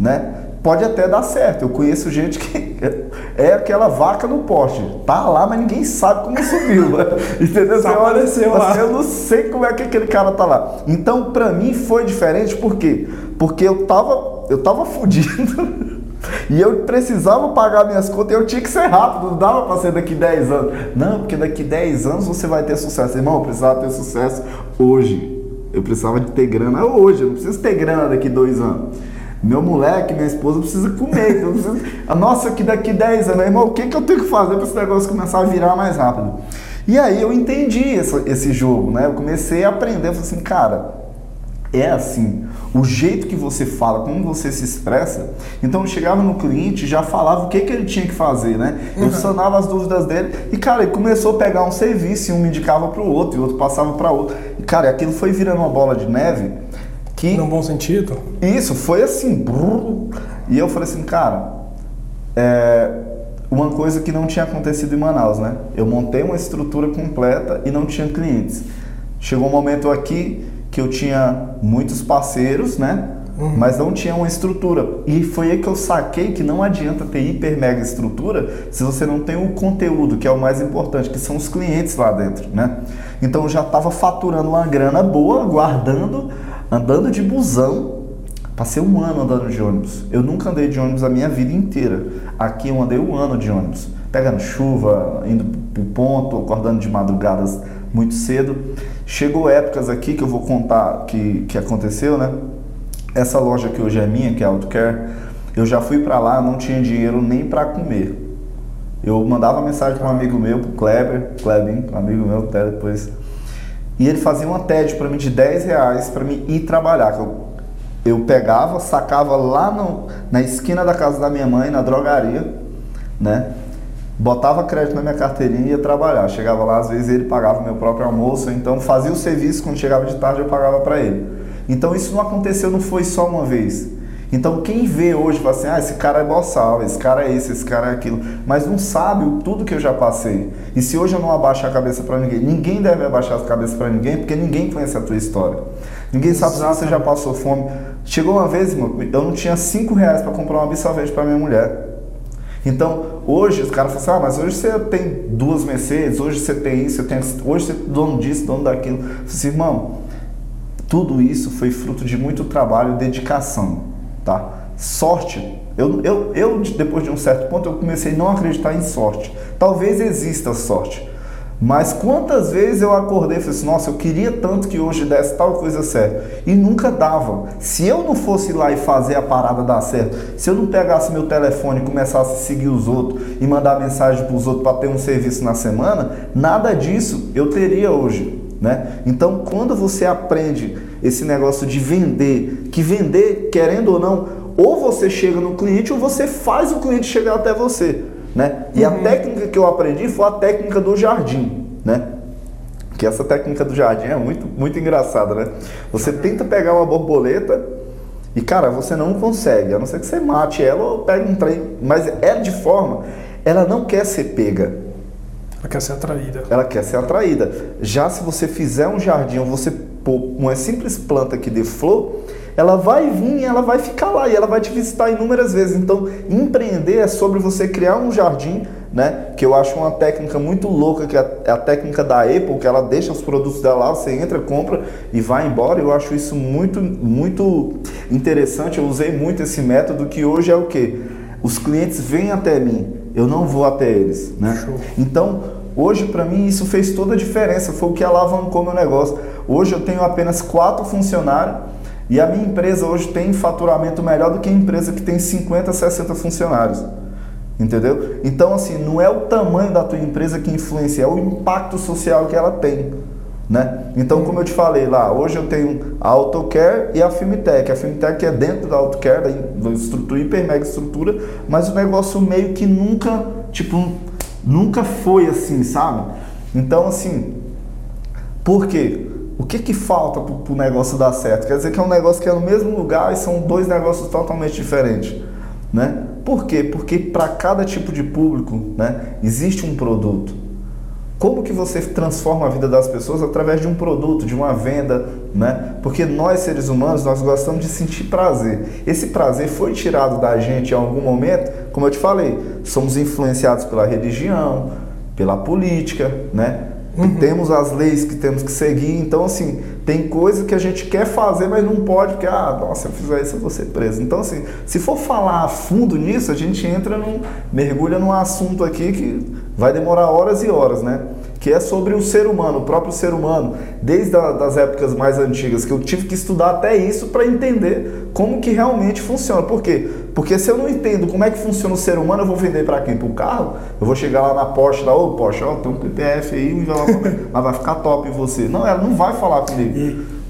né? Pode até dar certo. Eu conheço gente que *laughs* é aquela vaca no poste. Tá lá, mas ninguém sabe como subiu. né? *laughs* Entendeu? Você olha, assim, eu não sei como é que aquele cara tá lá. Então, pra mim foi diferente, por quê? Porque eu tava, eu tava fudido. *laughs* E eu precisava pagar minhas contas e eu tinha que ser rápido, não dava pra ser daqui 10 anos. Não, porque daqui 10 anos você vai ter sucesso. Irmão, eu precisava ter sucesso hoje. Eu precisava de ter grana hoje, eu não preciso ter grana daqui dois anos. Meu moleque, minha esposa precisa comer. Então *laughs* Nossa, que daqui 10 anos, irmão, o que, que eu tenho que fazer para esse negócio começar a virar mais rápido? E aí eu entendi essa- esse jogo, né? Eu comecei a aprender, eu falei assim, cara, é assim, o jeito que você fala, como você se expressa. Então eu chegava no cliente já falava o que, que ele tinha que fazer, né? Eu sanava as dúvidas dele e, cara, ele começou a pegar um serviço e um me indicava para o outro e o outro passava para outro. E, cara, aquilo foi virando uma bola de neve que Num bom sentido. isso, foi assim. brrr. E eu falei assim, cara, é uma coisa que não tinha acontecido em Manaus, né? Eu montei uma estrutura completa e não tinha clientes. Chegou um momento aqui que eu tinha muitos parceiros, né? Mas não tinha uma estrutura. E foi aí que eu saquei que não adianta ter hiper mega estrutura se você não tem o conteúdo, que é o mais importante, que são os clientes lá dentro, né? Então eu já estava faturando uma grana boa, guardando, andando de busão, Passei um ano andando de ônibus. Eu nunca andei de ônibus a minha vida inteira. Aqui eu andei um ano de ônibus. Pegando chuva, indo pro ponto, acordando de madrugadas muito cedo. Chegou épocas aqui que eu vou contar que, que aconteceu, né? Essa loja que hoje é minha, que é a Autocare, eu já fui para lá, não tinha dinheiro nem para comer. Eu mandava mensagem para um amigo meu, pro Kleber, um amigo meu até depois. E ele fazia uma TED para mim de 10 reais para mim ir trabalhar. Eu, eu pegava, sacava lá no, na esquina da casa da minha mãe, na drogaria, né? Botava crédito na minha carteirinha e ia trabalhar. Chegava lá, às vezes ele pagava o meu próprio almoço, então fazia o serviço, quando chegava de tarde eu pagava para ele. Então isso não aconteceu, não foi só uma vez. Então quem vê hoje fala assim, ah, esse cara é boçal, esse cara é isso, esse cara é aquilo, mas não sabe tudo que eu já passei. E se hoje eu não abaixo a cabeça para ninguém, ninguém deve abaixar a cabeça para ninguém, porque ninguém conhece a tua história. Ninguém sabe se você já passou fome. Chegou uma vez, irmão, eu não tinha cinco reais para comprar uma absorvente para minha mulher. Então, hoje os caras falam assim, ah, mas hoje você tem duas Mercedes, hoje você tem isso, tem, hoje você é dono disso, dono daquilo. Eu assim, irmão, tudo isso foi fruto de muito trabalho e dedicação tá? Sorte, eu, eu, eu depois de um certo ponto eu comecei a não acreditar em sorte. Talvez exista sorte, mas quantas vezes eu acordei e falei assim, nossa, eu queria tanto que hoje desse tal coisa certa. E nunca dava. Se eu não fosse lá e fazer a parada dar certo, se eu não pegasse meu telefone e começasse a seguir os outros e mandar mensagem para os outros para ter um serviço na semana, nada disso eu teria hoje. Né? Então, quando você aprende esse negócio de vender, que vender, querendo ou não, ou você chega no cliente ou você faz o cliente chegar até você. Né? E uhum. a técnica que eu aprendi foi a técnica do jardim. Né? Que essa técnica do jardim é muito, muito engraçada. Né? Você tenta pegar uma borboleta e, cara, você não consegue, a não ser que você mate ela ou pegue um trem. Mas é de forma, ela não quer ser pega. Ela quer ser atraída. Ela quer ser atraída. Já se você fizer um jardim ou você pôr uma simples planta que dê flor, ela vai vir e ela vai ficar lá e ela vai te visitar inúmeras vezes. Então, empreender é sobre você criar um jardim, né? Que eu acho uma técnica muito louca, que é a técnica da Apple, que ela deixa os produtos dela lá, você entra, compra e vai embora. Eu acho isso muito, muito interessante. Eu usei muito esse método que hoje é o que? Os clientes vêm até mim eu não vou até eles, né? Show. Então, hoje para mim isso fez toda a diferença, foi o que alavancou meu negócio. Hoje eu tenho apenas quatro funcionários e a minha empresa hoje tem faturamento melhor do que a empresa que tem 50, 60 funcionários. Entendeu? Então, assim, não é o tamanho da tua empresa que influencia, é o impacto social que ela tem. Né? Então, como eu te falei lá, hoje eu tenho a AutoCare e a Filmtech. A Filmtech é dentro da AutoCare, da estrutura, hiper mega estrutura, mas o negócio meio que nunca, tipo, nunca foi assim, sabe? Então, assim, por quê? O que que falta para o negócio dar certo? Quer dizer que é um negócio que é no mesmo lugar e são dois negócios totalmente diferentes, né? Por quê? Porque para cada tipo de público, né, existe um produto. Como que você transforma a vida das pessoas através de um produto, de uma venda, né? Porque nós seres humanos, nós gostamos de sentir prazer. Esse prazer foi tirado da gente em algum momento, como eu te falei, somos influenciados pela religião, pela política, né? Uhum. Temos as leis que temos que seguir, então assim, tem coisa que a gente quer fazer, mas não pode, porque, ah, nossa, se eu fizer isso eu vou ser preso. Então assim, se for falar a fundo nisso, a gente entra num, mergulha num assunto aqui que vai demorar horas e horas, né? Que é sobre o ser humano, o próprio ser humano, desde as épocas mais antigas, que eu tive que estudar até isso para entender como que realmente funciona. Por quê? Porque se eu não entendo como é que funciona o ser humano, eu vou vender para quem? Para o carro? Eu vou chegar lá na Porsche, lá, ô Porsche, ó, tem um PPF aí, *laughs* mas vai ficar top em você. Não, ela não vai falar comigo.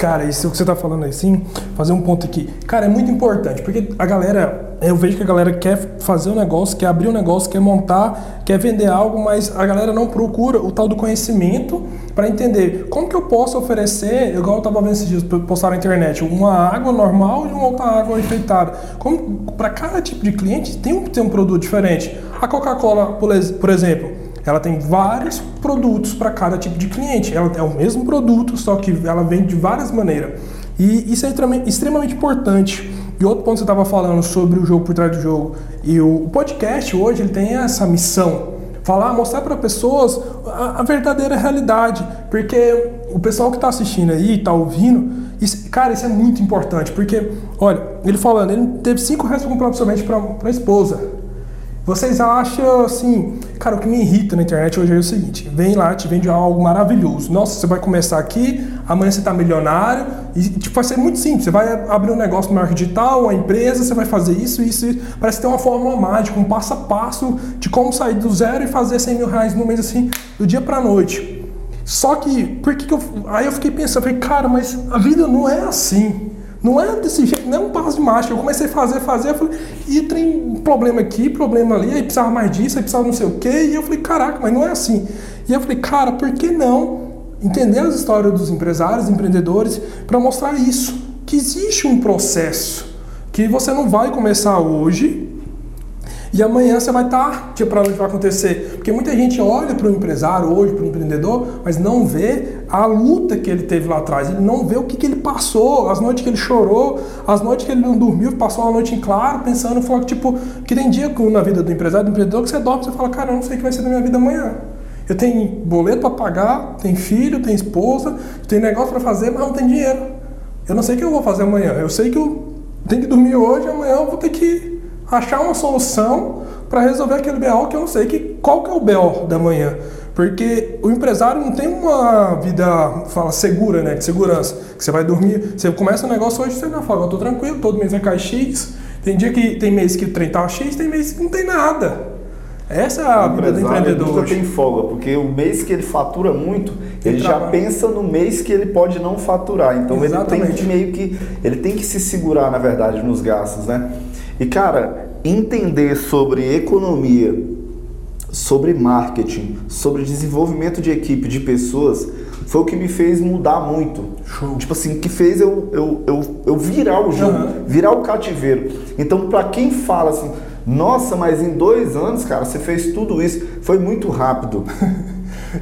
Cara, isso que você está falando aí, sim, fazer um ponto aqui. Cara, é muito importante, porque a galera eu vejo que a galera quer fazer um negócio, quer abrir um negócio, quer montar, quer vender algo, mas a galera não procura o tal do conhecimento para entender como que eu posso oferecer, igual eu estava vendo esses dias, postar na internet, uma água normal e uma outra água enfeitada. Como para cada tipo de cliente tem um, tem um produto diferente. A Coca-Cola, por exemplo, ela tem vários produtos para cada tipo de cliente. Ela é o mesmo produto, só que ela vende de várias maneiras. E isso é extremamente importante e outro ponto que você estava falando sobre o jogo por trás do jogo. E o podcast hoje ele tem essa missão. Falar, mostrar para pessoas a, a, verdadeira realidade. Porque o pessoal que está assistindo aí, está ouvindo, isso, cara, isso é muito importante. Porque, olha, ele falando, ele teve 5 reais para comprar absolutamente para a esposa. Vocês acham assim, cara, o que me irrita na internet hoje é o seguinte: vem lá, te vende algo maravilhoso. Nossa, você vai começar aqui, amanhã você está milionário, e tipo, vai ser muito simples. Você vai abrir um negócio no marketing digital, uma empresa, você vai fazer isso, isso, isso. Parece ter uma fórmula mágica, um passo a passo de como sair do zero e fazer 100 mil reais no mês assim, do dia para noite. Só que, por que, que eu. Aí eu fiquei pensando, falei, cara, mas a vida não é assim. Não é desse jeito, não é um passo de mágica. Eu comecei a fazer, fazer, eu falei, e tem problema aqui, problema ali, aí precisava mais disso, aí precisava não sei o quê. E eu falei, caraca, mas não é assim. E eu falei, cara, por que não entender as histórias dos empresários, empreendedores, para mostrar isso? Que existe um processo que você não vai começar hoje e amanhã você vai estar, tipo, para onde vai acontecer. Porque muita gente olha para o empresário hoje, para o empreendedor, mas não vê a luta que ele teve lá atrás. Ele não vê o que, que ele passou, as noites que ele chorou, as noites que ele não dormiu, passou uma noite em claro, pensando, falou, tipo, que tem dia na vida do empresário, do empreendedor, que você dorme e você fala, cara, eu não sei o que vai ser da minha vida amanhã. Eu tenho boleto para pagar, tenho filho, tenho esposa, tenho negócio para fazer, mas não tenho dinheiro. Eu não sei o que eu vou fazer amanhã. Eu sei que eu tenho que dormir hoje, amanhã eu vou ter que achar uma solução para resolver aquele BO que eu não sei que, qual que é o BO da manhã. Porque o empresário não tem uma vida, fala, segura, né? De segurança. Que você vai dormir, você começa o um negócio hoje, você não fala, eu tô tranquilo, todo mês vai cair X. Tem dia que tem mês que o trem tá X, tem mês que não tem nada. Essa é a o vida do empreendedor. Nunca tem folga, porque o mês que ele fatura muito, ele, ele já pensa no mês que ele pode não faturar. Então Exatamente. ele tem que meio que ele tem que se segurar, na verdade, nos gastos, né? E cara, entender sobre economia, sobre marketing, sobre desenvolvimento de equipe, de pessoas, foi o que me fez mudar muito. Show. Tipo assim, que fez eu, eu, eu, eu virar o jogo, uhum. virar o cativeiro. Então, para quem fala assim, nossa, mas em dois anos, cara, você fez tudo isso, foi muito rápido. *laughs*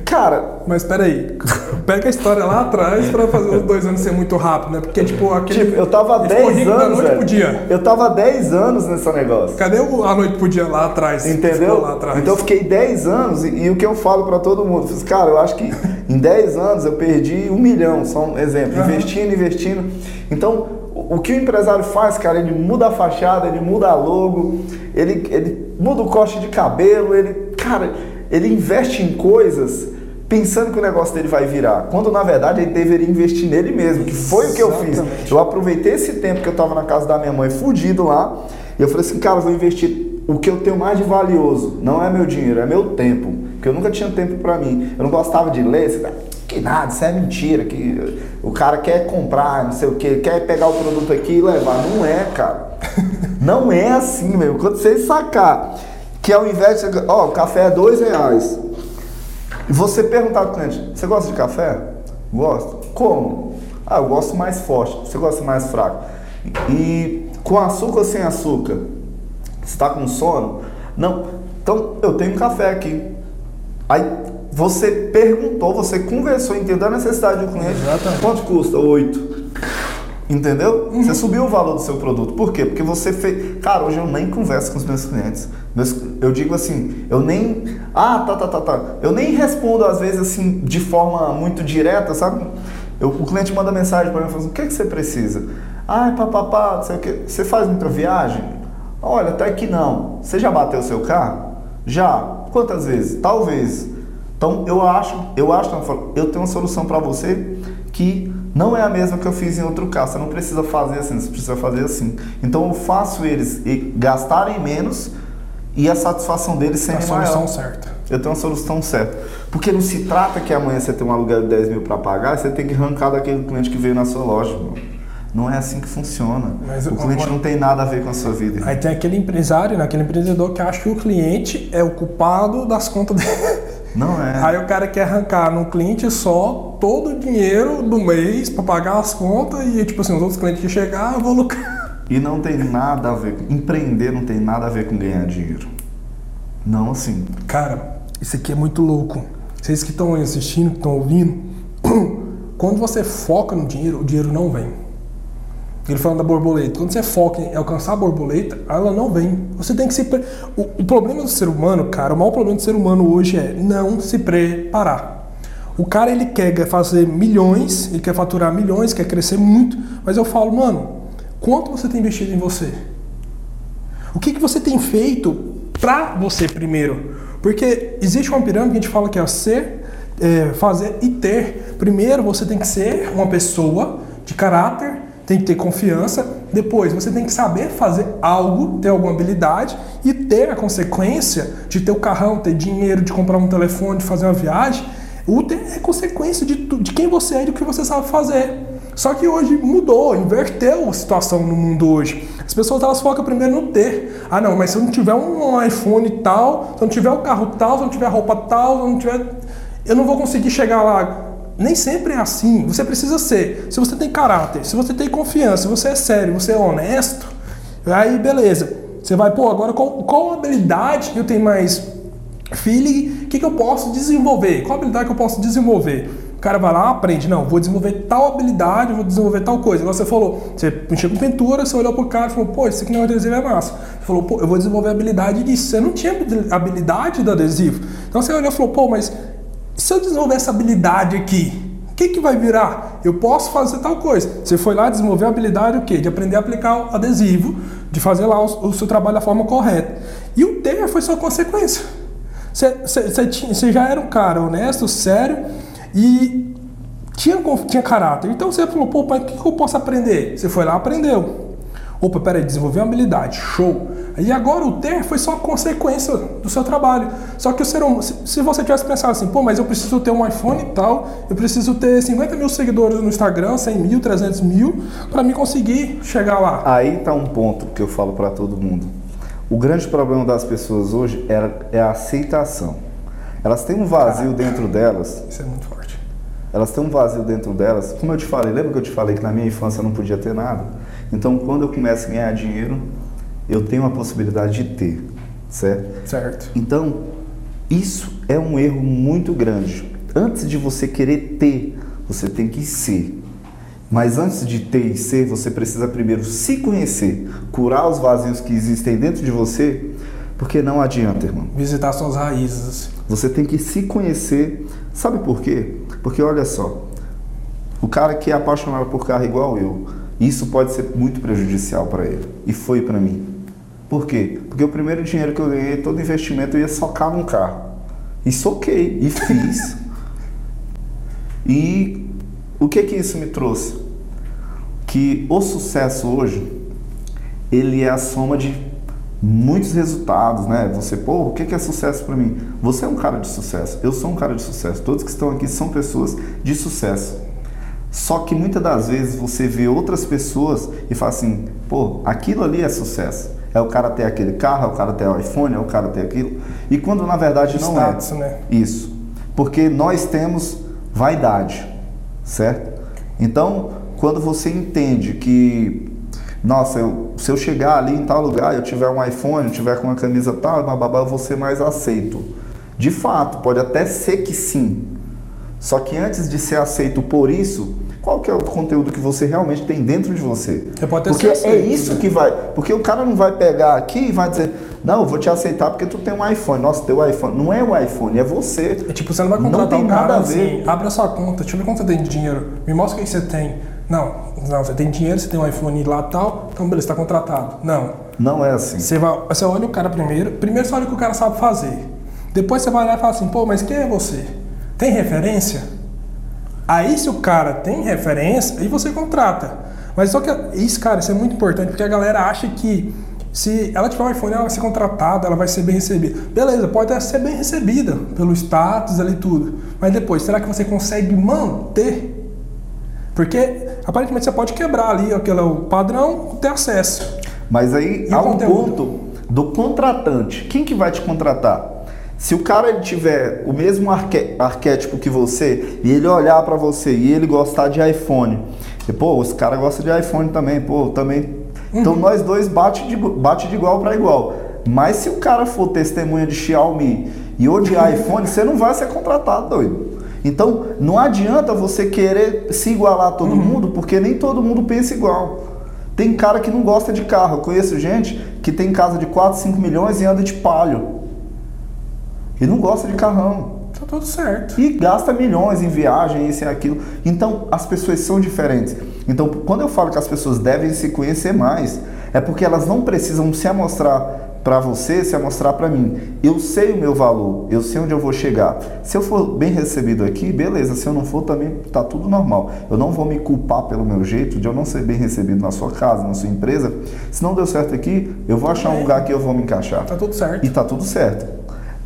Cara. Mas peraí, pega a história lá atrás pra fazer os dois anos ser muito rápido, né? Porque, tipo, aquele. Tipo, eu tava 10 anos. noite pro dia. Eu tava 10 anos nesse negócio. Cadê a noite pro dia lá atrás? Entendeu? Lá atrás? Então eu fiquei 10 anos e, e, o que eu falo pra todo mundo, eu cara, eu acho que em 10 anos eu perdi um milhão, só um exemplo, uhum. investindo, investindo. Então, o que o empresário faz, cara, ele muda a fachada, ele muda a logo, ele, ele muda o corte de cabelo, ele, cara, ele investe em coisas pensando que o negócio dele vai virar, quando na verdade ele deveria investir nele mesmo, que foi o que eu fiz. Eu aproveitei esse tempo que eu estava na casa da minha mãe, fudido lá, e eu falei assim, cara, eu vou investir o que eu tenho mais de valioso, não é meu dinheiro, é meu tempo, porque eu nunca tinha tempo para mim. Eu não gostava de ler, que nada, isso é mentira, que o cara quer comprar, não sei o que, quer pegar o produto aqui e levar. Não é, cara. *laughs* Não é assim, meu. Quando você sacar que ao invés de. Ó, o café é dois reais. E você perguntar ao cliente: você gosta de café? Gosto. Como? Ah, eu gosto mais forte. Você gosta mais fraco? E com açúcar ou sem açúcar? Você está com sono? Não. Então eu tenho um café aqui. Aí você perguntou, você conversou, entendeu a necessidade do cliente. Exatamente. Quanto custa? Oito. Entendeu? Uhum. Você subiu o valor do seu produto. Por quê? Porque você fez. Cara, hoje eu nem converso com os meus clientes. Eu digo assim, eu nem. Ah, tá, tá, tá, tá. Eu nem respondo, às vezes, assim, de forma muito direta, sabe? Eu, o cliente manda mensagem para mim e fala assim: o que, é que você precisa? Ah, papapá, não sei o que. Você faz muita viagem? Olha, até que não. Você já bateu o seu carro? Já. Quantas vezes? Talvez. Então eu acho, eu acho, eu tenho uma solução para você que não é a mesma que eu fiz em outro caso. Você não precisa fazer assim, você precisa fazer assim. Então eu faço eles gastarem menos e a satisfação deles ser maior. A solução certa. Eu tenho uma solução certa. Porque não se trata que amanhã você tem um aluguel de 10 mil para pagar, você tem que arrancar daquele cliente que veio na sua loja. Não é assim que funciona. Mas o cliente não tem nada a ver com a sua vida. Aí tem aquele empresário, né, aquele empreendedor que acha que o cliente é o culpado das contas dele. Não é. Aí o cara quer arrancar num cliente só todo o dinheiro do mês para pagar as contas e, tipo assim, os outros clientes que chegar, eu vou lucrar. E não tem nada a ver. Empreender não tem nada a ver com ganhar dinheiro. Não assim. Cara, isso aqui é muito louco. Vocês que estão assistindo, que estão ouvindo, *clears throat* quando você foca no dinheiro, o dinheiro não vem. Ele falando da borboleta. Quando você foca em alcançar a borboleta, ela não vem. Você tem que se. Pre... O, o, problema do ser humano, cara, o maior problema do ser humano hoje é não se preparar. O cara ele quer fazer milhões, ele quer faturar milhões, quer crescer muito, mas eu falo, mano, quanto você tem investido em você? O que, que você tem feito para você primeiro? Porque existe uma pirâmide que a gente fala que é ser, é, fazer e ter. Primeiro você tem que ser uma pessoa de caráter tem que ter confiança. Depois, você tem que saber fazer algo, ter alguma habilidade e ter a consequência de ter o carrão, ter dinheiro, de comprar um telefone, de fazer uma viagem. O ter é consequência de, de quem você é e do que você sabe fazer. Só que hoje mudou, inverteu a situação no mundo hoje. As pessoas elas focam primeiro no ter. Ah, não, mas se eu não tiver um iPhone tal, se eu não tiver um carro tal, se eu não tiver roupa tal, se eu não tiver. Eu não vou conseguir chegar lá nem sempre é assim. Você precisa ser. Se você tem caráter, se você tem confiança, se você é sério, você é honesto, Aí, beleza. Você vai, pô, agora qual, qual habilidade eu tenho mais feeling? O que, que eu posso desenvolver? Qual habilidade que eu posso desenvolver? O cara vai lá, aprende, não, vou desenvolver tal habilidade, vou desenvolver tal coisa. Igual você falou, você mexeu com pintura, você olhou pro cara e falou, pô, isso aqui não é adesivo, é massa. Você falou, pô, eu vou desenvolver habilidade disso. Você não tinha habilidade do adesivo. Então você olhou e falou, pô, mas se eu desenvolver essa habilidade aqui, o que, que vai virar? Eu posso fazer tal coisa. Você foi lá desenvolver a habilidade o quê? De aprender a aplicar o adesivo, de fazer lá o, o seu trabalho da forma correta. E o ter foi sua consequência. Você, você, já era um cara honesto, sério, e tinha, tinha caráter. Então você falou, pô, pai, o que, que eu posso aprender? Você foi lá aprendeu. Opa, peraí, desenvolveu uma habilidade, show. E agora o ter foi só consequência do seu trabalho. Só que o ser humano, se você tivesse pensado assim, pô, mas eu preciso ter um iPhone e tal, eu preciso ter 50 mil seguidores no Instagram, 100 mil, 300 mil, para me conseguir chegar lá. Aí tá um ponto que eu falo para todo mundo. O grande problema das pessoas hoje é, é a aceitação. Elas têm um vazio dentro delas. Isso é muito forte. Elas têm um vazio dentro delas. Como eu te falei, lembra que eu te falei que na minha infância eu não podia ter nada? Então, quando eu começo a ganhar dinheiro, eu tenho a possibilidade de ter, certo? Certo. Então, isso é um erro muito grande. Antes de você querer ter, você tem que ser. Mas antes de ter e ser, você precisa primeiro se conhecer, curar os vazios que existem dentro de você, porque não adianta, irmão. Visitar suas raízes. Você tem que se conhecer. Sabe por quê? Porque olha só, o cara que é apaixonado por carro igual eu, isso pode ser muito prejudicial para ele. E foi para mim. Por quê? Porque o primeiro dinheiro que eu ganhei, todo investimento, eu ia socar num carro. E soquei, e fiz. e o que que isso me trouxe? Que o sucesso hoje, ele é a soma de muitos resultados, né? Você, pô, o que é sucesso para mim? Você é um cara de sucesso, eu sou um cara de sucesso. Todos que estão aqui são pessoas de sucesso. Só que muitas das vezes você vê outras pessoas e fala assim, pô, aquilo ali é sucesso. É o cara ter aquele carro, é o cara ter o iPhone, é o cara ter aquilo. E quando na verdade não Status, é. Né? Isso. Porque nós temos vaidade, certo? Então, quando você entende que nossa, eu, se eu chegar ali em tal lugar, eu tiver um iPhone, eu tiver com uma camisa tal, bababá, eu vou ser mais aceito. De fato, pode até ser que sim. Só que antes de ser aceito por isso, qual que é o conteúdo que você realmente tem dentro de você? Você pode porque aceito, é isso né? que vai. Porque o cara não vai pegar aqui e vai dizer, não, eu vou te aceitar porque tu tem um iPhone. Nossa, teu iPhone. Não é o iPhone, é você. É tipo, você não vai contratar tem um cara nada a ver. assim, abre a sua conta, deixa eu ver quanto você tem de dinheiro, me mostra o que você tem. Não, não, você tem dinheiro, você tem um iPhone lá e tal, então beleza, está contratado. Não. Não é assim. Você, vai, você olha o cara primeiro, primeiro você olha o que o cara sabe fazer. Depois você vai lá e fala assim, pô, mas quem é você? Tem referência? Aí se o cara tem referência, aí você contrata. Mas só que isso, cara, isso é muito importante, porque a galera acha que se ela tiver um iPhone, ela vai ser contratada, ela vai ser bem recebida. Beleza, pode até ser bem recebida pelo status ali tudo. Mas depois, será que você consegue manter? Porque aparentemente você pode quebrar ali aquele o padrão, ter acesso. Mas aí E há um ponto do contratante. Quem que vai te contratar? Se o cara ele tiver o mesmo arque- arquétipo que você e ele olhar para você e ele gostar de iPhone, e, pô, esse cara gosta de iPhone também, pô, também. Então Uhum. nós dois bate de, bate de igual para igual. Mas se o cara for testemunha de Xiaomi e odiar iPhone, você não vai ser contratado, doido. Então não adianta você querer se igualar a todo mundo, porque nem todo mundo pensa igual. Tem cara que não gosta de carro. Eu conheço gente que tem casa de 4, 5 milhões e anda de palio. E não gosta de carrão. Tá tudo certo. E gasta milhões em viagem, isso e aquilo. Então, as pessoas são diferentes. Então, quando eu falo que as pessoas devem se conhecer mais, é porque elas não precisam se amostrar para você, se amostrar para mim. Eu sei o meu valor, eu sei onde eu vou chegar. Se eu for bem recebido aqui, beleza. Se eu não for, também tá tudo normal. Eu não vou me culpar pelo meu jeito de eu não ser bem recebido na sua casa, na sua empresa. Se não deu certo aqui, eu vou achar um lugar que eu vou me encaixar. Tá tudo certo. E tá tudo certo.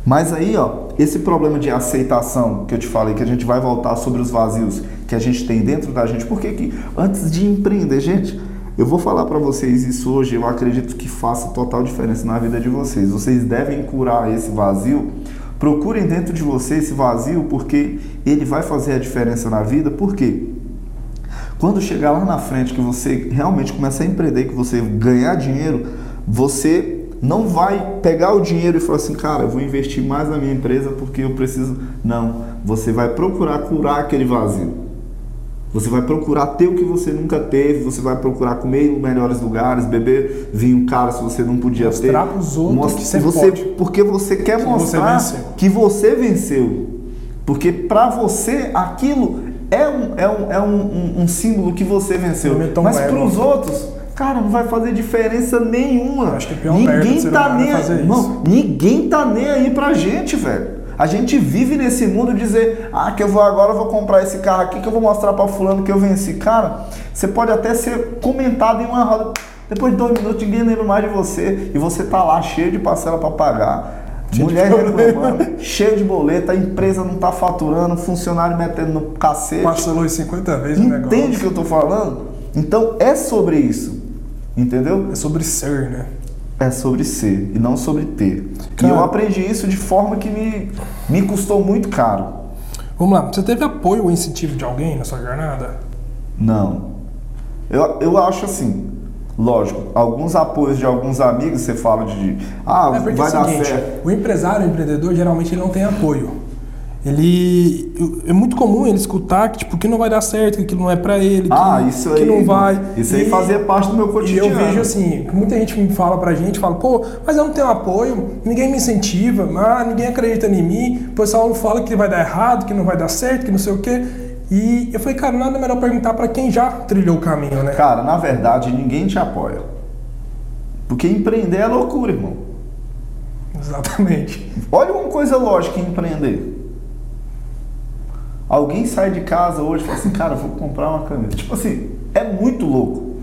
Mas aí, ó, esse problema de aceitação que eu te falei, que a gente vai voltar sobre os vazios que a gente tem dentro da gente. Por que que antes de empreender, gente, eu vou falar para vocês isso hoje, eu acredito que faça total diferença na vida de vocês. Vocês devem curar esse vazio. Procurem dentro de você esse vazio, porque ele vai fazer a diferença na vida. Por quê? Quando chegar lá na frente que você realmente começa a empreender, que você ganhar dinheiro, você não vai pegar o dinheiro e falar assim, cara, eu vou investir mais na minha empresa porque eu preciso. Não, você vai procurar curar aquele vazio. Você vai procurar ter o que você nunca teve, você vai procurar comer em melhores lugares, beber vinho caro se você não podia mostrar ter. Mostrar para os outros Mostra, que você, você pode. Porque você quer que mostrar você que você venceu. Porque para você aquilo é um, é um, é um, um, um símbolo que você venceu. Mas para os outros, cara, não vai fazer diferença nenhuma. Acho que é pior ninguém tá nem aí. Não, ninguém tá nem aí pra gente, velho. A gente vive nesse mundo dizer, ah, que eu vou agora eu vou comprar esse carro aqui que eu vou mostrar para fulano que eu venci. Cara, você pode até ser comentado em uma roda. Depois de dois minutos, ninguém lembra mais de você. E você tá lá cheio de parcela para pagar. Cheio mulher reclamando, cheio de boleta, a empresa não tá faturando, funcionário metendo no cacete. Parcelou em 50 vezes Entende o negócio. Entende o que eu tô falando? Então é sobre isso. Entendeu? É sobre ser, né? é sobre ser e não sobre ter. Cara, e eu aprendi isso de forma que me, me custou muito caro. Vamos lá, você teve apoio ou incentivo de alguém na sua jornada? Não. Eu, eu acho assim, lógico, alguns apoios de alguns amigos você fala de. Ah, é vai é dar seguinte, certo. O empresário, o empreendedor, geralmente ele não tem apoio ele é muito comum ele escutar que tipo que não vai dar certo, que aquilo não é para ele, ah, que, isso que aí, não vai. Isso aí fazia parte do meu cotidiano. E eu vejo assim, muita gente me fala pra gente, fala, pô, mas eu não tenho apoio, ninguém me incentiva, ah, ninguém acredita em mim, o pessoal fala que vai dar errado, que não vai dar certo, que não sei o quê. E eu falei, cara, nada melhor perguntar para quem já trilhou o caminho, né? Cara, na verdade, ninguém te apoia. Porque empreender é loucura, irmão. Exatamente. Olha uma coisa lógica em empreender. Alguém sai de casa hoje e fala assim, cara, vou comprar uma camisa. Tipo assim, é muito louco.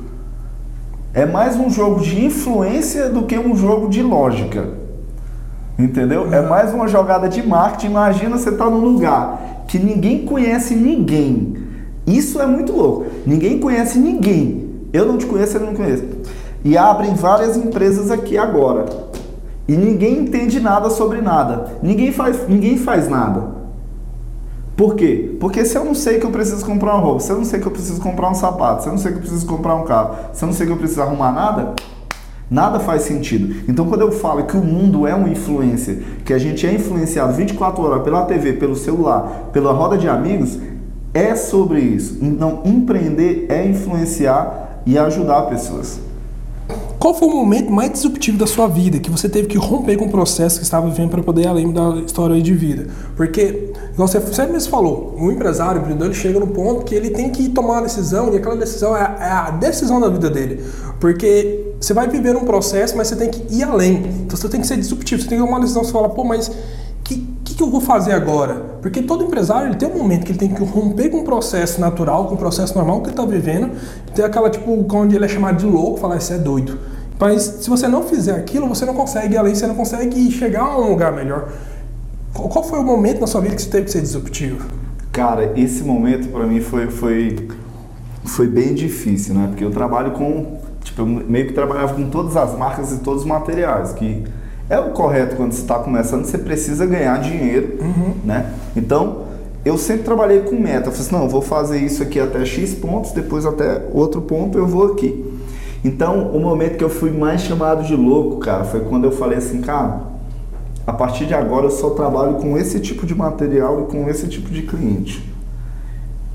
É mais um jogo de influência do que um jogo de lógica. Entendeu? É mais uma jogada de marketing. Imagina você tá num lugar que ninguém conhece ninguém. Isso é muito louco. Ninguém conhece ninguém. Eu não te conheço, ele não conhece. E abrem várias empresas aqui agora. E ninguém entende nada sobre nada. Ninguém faz, ninguém faz nada. Por quê? Porque se eu não sei que eu preciso comprar uma roupa, se eu não sei que eu preciso comprar um sapato, se eu não sei que eu preciso comprar um carro, se eu não sei que eu preciso arrumar nada, nada faz sentido. Então, quando eu falo que o mundo é uma influência, que a gente é influenciado 24 horas pela TV, pelo celular, pela roda de amigos, é sobre isso. Então, empreender é influenciar e ajudar pessoas. Qual foi o momento mais disruptivo da sua vida que você teve que romper com o processo que estava vivendo para poder ir além da história de vida? Porque, igual você sempre mesmo falou, o empresário, o empreendedor, ele chega no ponto que ele tem que tomar uma decisão e aquela decisão é a, é a decisão da vida dele. Porque você vai viver um processo, mas você tem que ir além. Então você tem que ser disruptivo, você tem que tomar uma decisão, você fala, pô, mas que, eu vou fazer agora? Porque todo empresário ele tem um momento que ele tem que romper com o processo natural, com o processo normal que ele está vivendo, tem aquela tipo, onde ele é chamado de louco, falar, isso é doido. Mas se você não fizer aquilo, você não consegue além, você não consegue chegar a um lugar melhor. Qual foi o momento na sua vida que você teve que ser disruptivo? Cara, esse momento para mim foi, foi, foi bem difícil, né? Porque eu trabalho com. Tipo, eu meio que trabalhava com todas as marcas e todos os materiais, que é o correto quando você está começando, você precisa ganhar dinheiro, uhum. né? Então, eu sempre trabalhei com meta. Eu falei assim, não, eu vou fazer isso aqui até X pontos, depois até outro ponto eu vou aqui. Então, o momento que eu fui mais chamado de louco, cara, foi quando eu falei assim, cara, a partir de agora eu só trabalho com esse tipo de material e com esse tipo de cliente.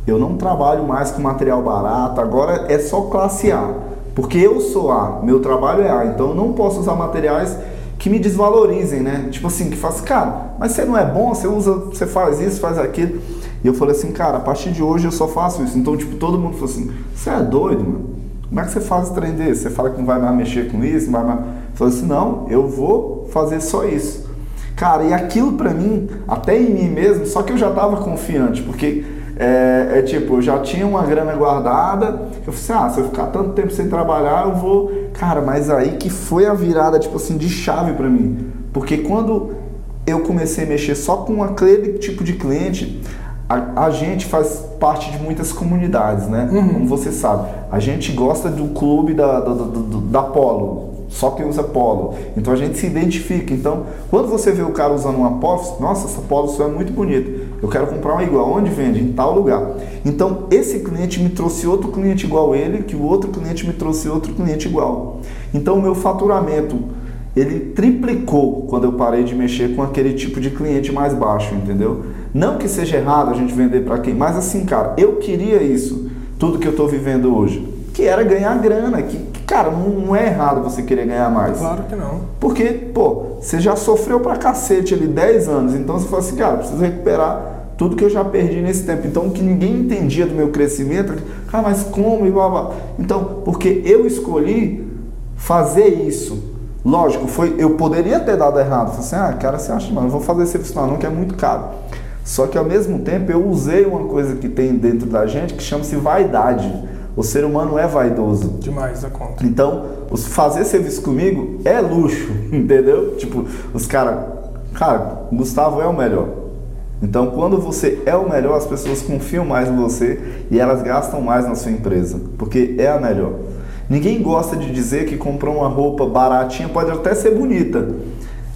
Eu não trabalho mais com material barato, agora é só classe A. Porque eu sou A, meu trabalho é A, então eu não posso usar materiais que me desvalorizem, né? Tipo assim, que faz, cara, mas você não é bom, você usa, você faz isso, faz aquilo. E eu falei assim, cara, a partir de hoje eu só faço isso. Então, tipo, todo mundo falou assim, você é doido, mano? Como é que você faz o trem desse? Você fala que não vai mais mexer com isso, não vai mais. Eu falei assim, não, eu vou fazer só isso. Cara, e aquilo pra mim, até em mim mesmo, só que eu já tava confiante, porque é, é, tipo, eu já tinha uma grana guardada. Eu falei assim, ah, se eu ficar tanto tempo sem trabalhar, eu vou. Cara, mas aí que foi a virada, tipo assim, de chave para mim. Porque quando eu comecei a mexer só com aquele tipo de cliente, a, a, gente faz parte de muitas comunidades, né? Uhum. Como você sabe. A gente gosta do clube da, da, da, da Polo, só quem usa Polo. Então a gente se identifica. Então, quando você vê o cara usando uma Polo, nossa, essa Polo sua é muito bonita. Eu quero comprar uma igual. Onde vende? Em tal lugar. Então, esse cliente me trouxe outro cliente igual ele, que o outro cliente me trouxe outro cliente igual. Então, o meu faturamento ele triplicou quando eu parei de mexer com aquele tipo de cliente mais baixo, entendeu? Não que seja errado a gente vender para quem, mas assim, cara, eu queria isso, tudo que eu estou vivendo hoje, que era ganhar grana, que, cara, não, é errado você querer ganhar mais. Claro que não. Porque, pô, você já sofreu pra cacete ali 10 anos, então você fala assim, cara, preciso recuperar tudo que eu já perdi nesse tempo. Então, o que ninguém entendia do meu crescimento, cara, mas como e blá, blá. Então, porque eu escolhi fazer isso Lógico, foi, eu poderia ter dado errado. Falei assim, ah, cara, você acha, mano, eu vou fazer esse funcionar não, que é muito caro. Só que ao mesmo tempo eu usei uma coisa que tem dentro da gente que chama-se vaidade. O ser humano é vaidoso. Demais a conta. Então, fazer serviço comigo é luxo, *laughs* entendeu? Tipo, os caras, cara, Gustavo é o melhor. Então, quando você é o melhor, as pessoas confiam mais em você e elas gastam mais na sua empresa, porque é a melhor. Ninguém gosta de dizer que comprou uma roupa baratinha, pode até ser bonita,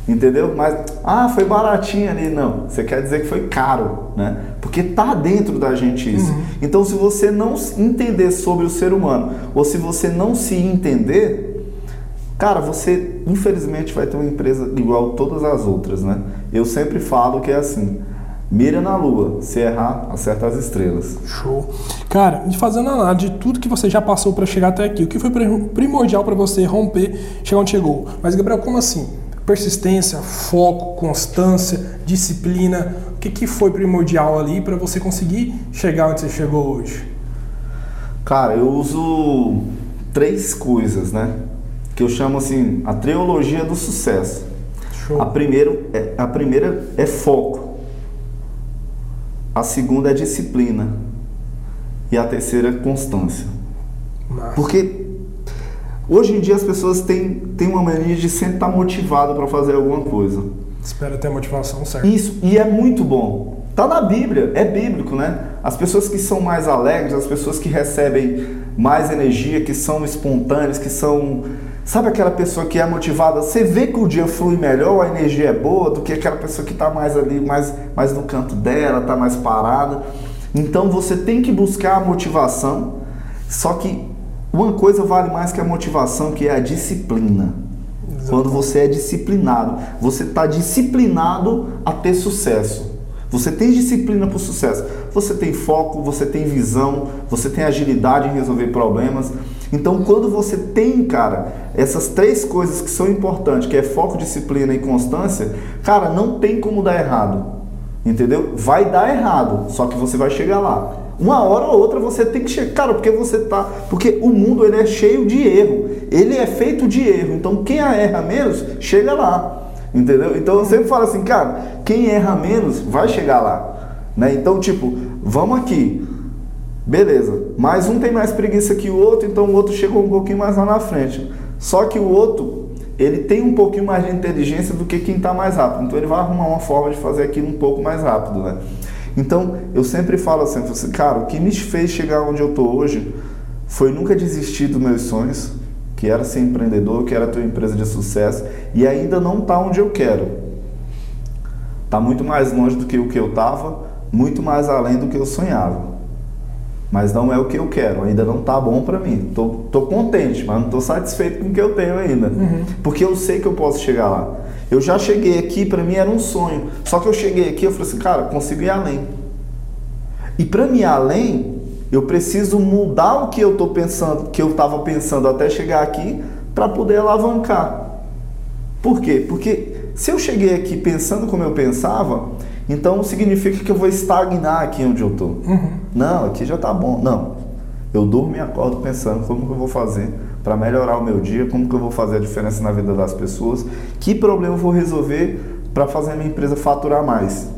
entendeu? Mas, ah, foi baratinha ali. Não, você quer dizer que foi caro, né? Porque tá dentro da gente isso. Uhum. Então, se você não entender sobre o ser humano, ou se você não se entender, cara, você infelizmente vai ter uma empresa igual todas as outras, né? Eu sempre falo que é assim Mira na lua, se errar, acerta as estrelas. Show. Cara, e fazendo análise de tudo que você já passou para chegar até aqui, o que foi primordial para você romper, chegar onde chegou? Mas, Gabriel, como assim? Persistência, foco, constância, disciplina. O que, que foi primordial ali para você conseguir chegar onde você chegou hoje? Cara, eu uso três coisas, né? Que eu chamo assim, a trilogia do sucesso. Show. A, primeiro, é, a primeira é foco. A segunda é disciplina. E a terceira é constância. Massa. Porque hoje em dia as pessoas têm, têm uma mania de sempre estar motivado para fazer alguma coisa. Espera ter a motivação certa. Isso, e é muito bom. Tá na Bíblia, é bíblico, né? As pessoas que são mais alegres, as pessoas que recebem mais energia, que são espontâneas, que são Sabe aquela pessoa que é motivada? Você vê que o dia flui melhor, a energia é boa, do que aquela pessoa que está mais ali, mais, mais no canto dela, está mais parada. Então você tem que buscar a motivação, só que uma coisa vale mais que a motivação, que é a disciplina. Exato. Quando você é disciplinado, você está disciplinado a ter sucesso. Você tem disciplina para o sucesso. Você tem foco, você tem visão, você tem agilidade em resolver problemas. Então, quando você tem, cara, essas três coisas que são importantes, que é foco, disciplina e constância, cara, não tem como dar errado. Entendeu? Vai dar errado, só que você vai chegar lá. Uma hora ou outra você tem que chegar, cara, porque você tá, porque o mundo ele é cheio de erro. Ele é feito de erro. Então, quem erra menos, chega lá. Entendeu? Então eu sempre falo assim, cara, quem erra menos vai chegar lá. Né? Então, tipo, vamos aqui. Beleza. Mas um tem mais preguiça que o outro, então o outro chegou um pouquinho mais lá na frente. Só que o outro, ele tem um pouquinho mais de inteligência do que quem está mais rápido. Então ele vai arrumar uma forma de fazer aquilo um pouco mais rápido, né? Então eu sempre falo assim, cara, o que me fez chegar onde eu estou hoje foi nunca desistir dos meus sonhos, que era ser empreendedor, que era ter uma empresa de sucesso, e ainda não está onde eu quero. Está muito mais longe do que o que eu estava, muito mais além do que eu sonhava. Mas não é o que eu quero, ainda não está bom para mim. Tô, tô contente, mas não tô satisfeito com o que eu tenho ainda. Uhum. Porque eu sei que eu posso chegar lá. Eu já cheguei aqui, para mim era um sonho. Só que eu cheguei aqui, eu falei assim, cara, consigo ir além. E para mim ir além, eu preciso mudar o que eu tô pensando, que eu estava pensando até chegar aqui, para poder alavancar. Por quê? Porque se eu cheguei aqui pensando como eu pensava, então significa que eu vou estagnar aqui onde eu estou. Uhum. Não, aqui já está bom. Não. Eu durmo e acordo pensando como que eu vou fazer para melhorar o meu dia, como que eu vou fazer a diferença na vida das pessoas, que problema eu vou resolver para fazer a minha empresa faturar mais.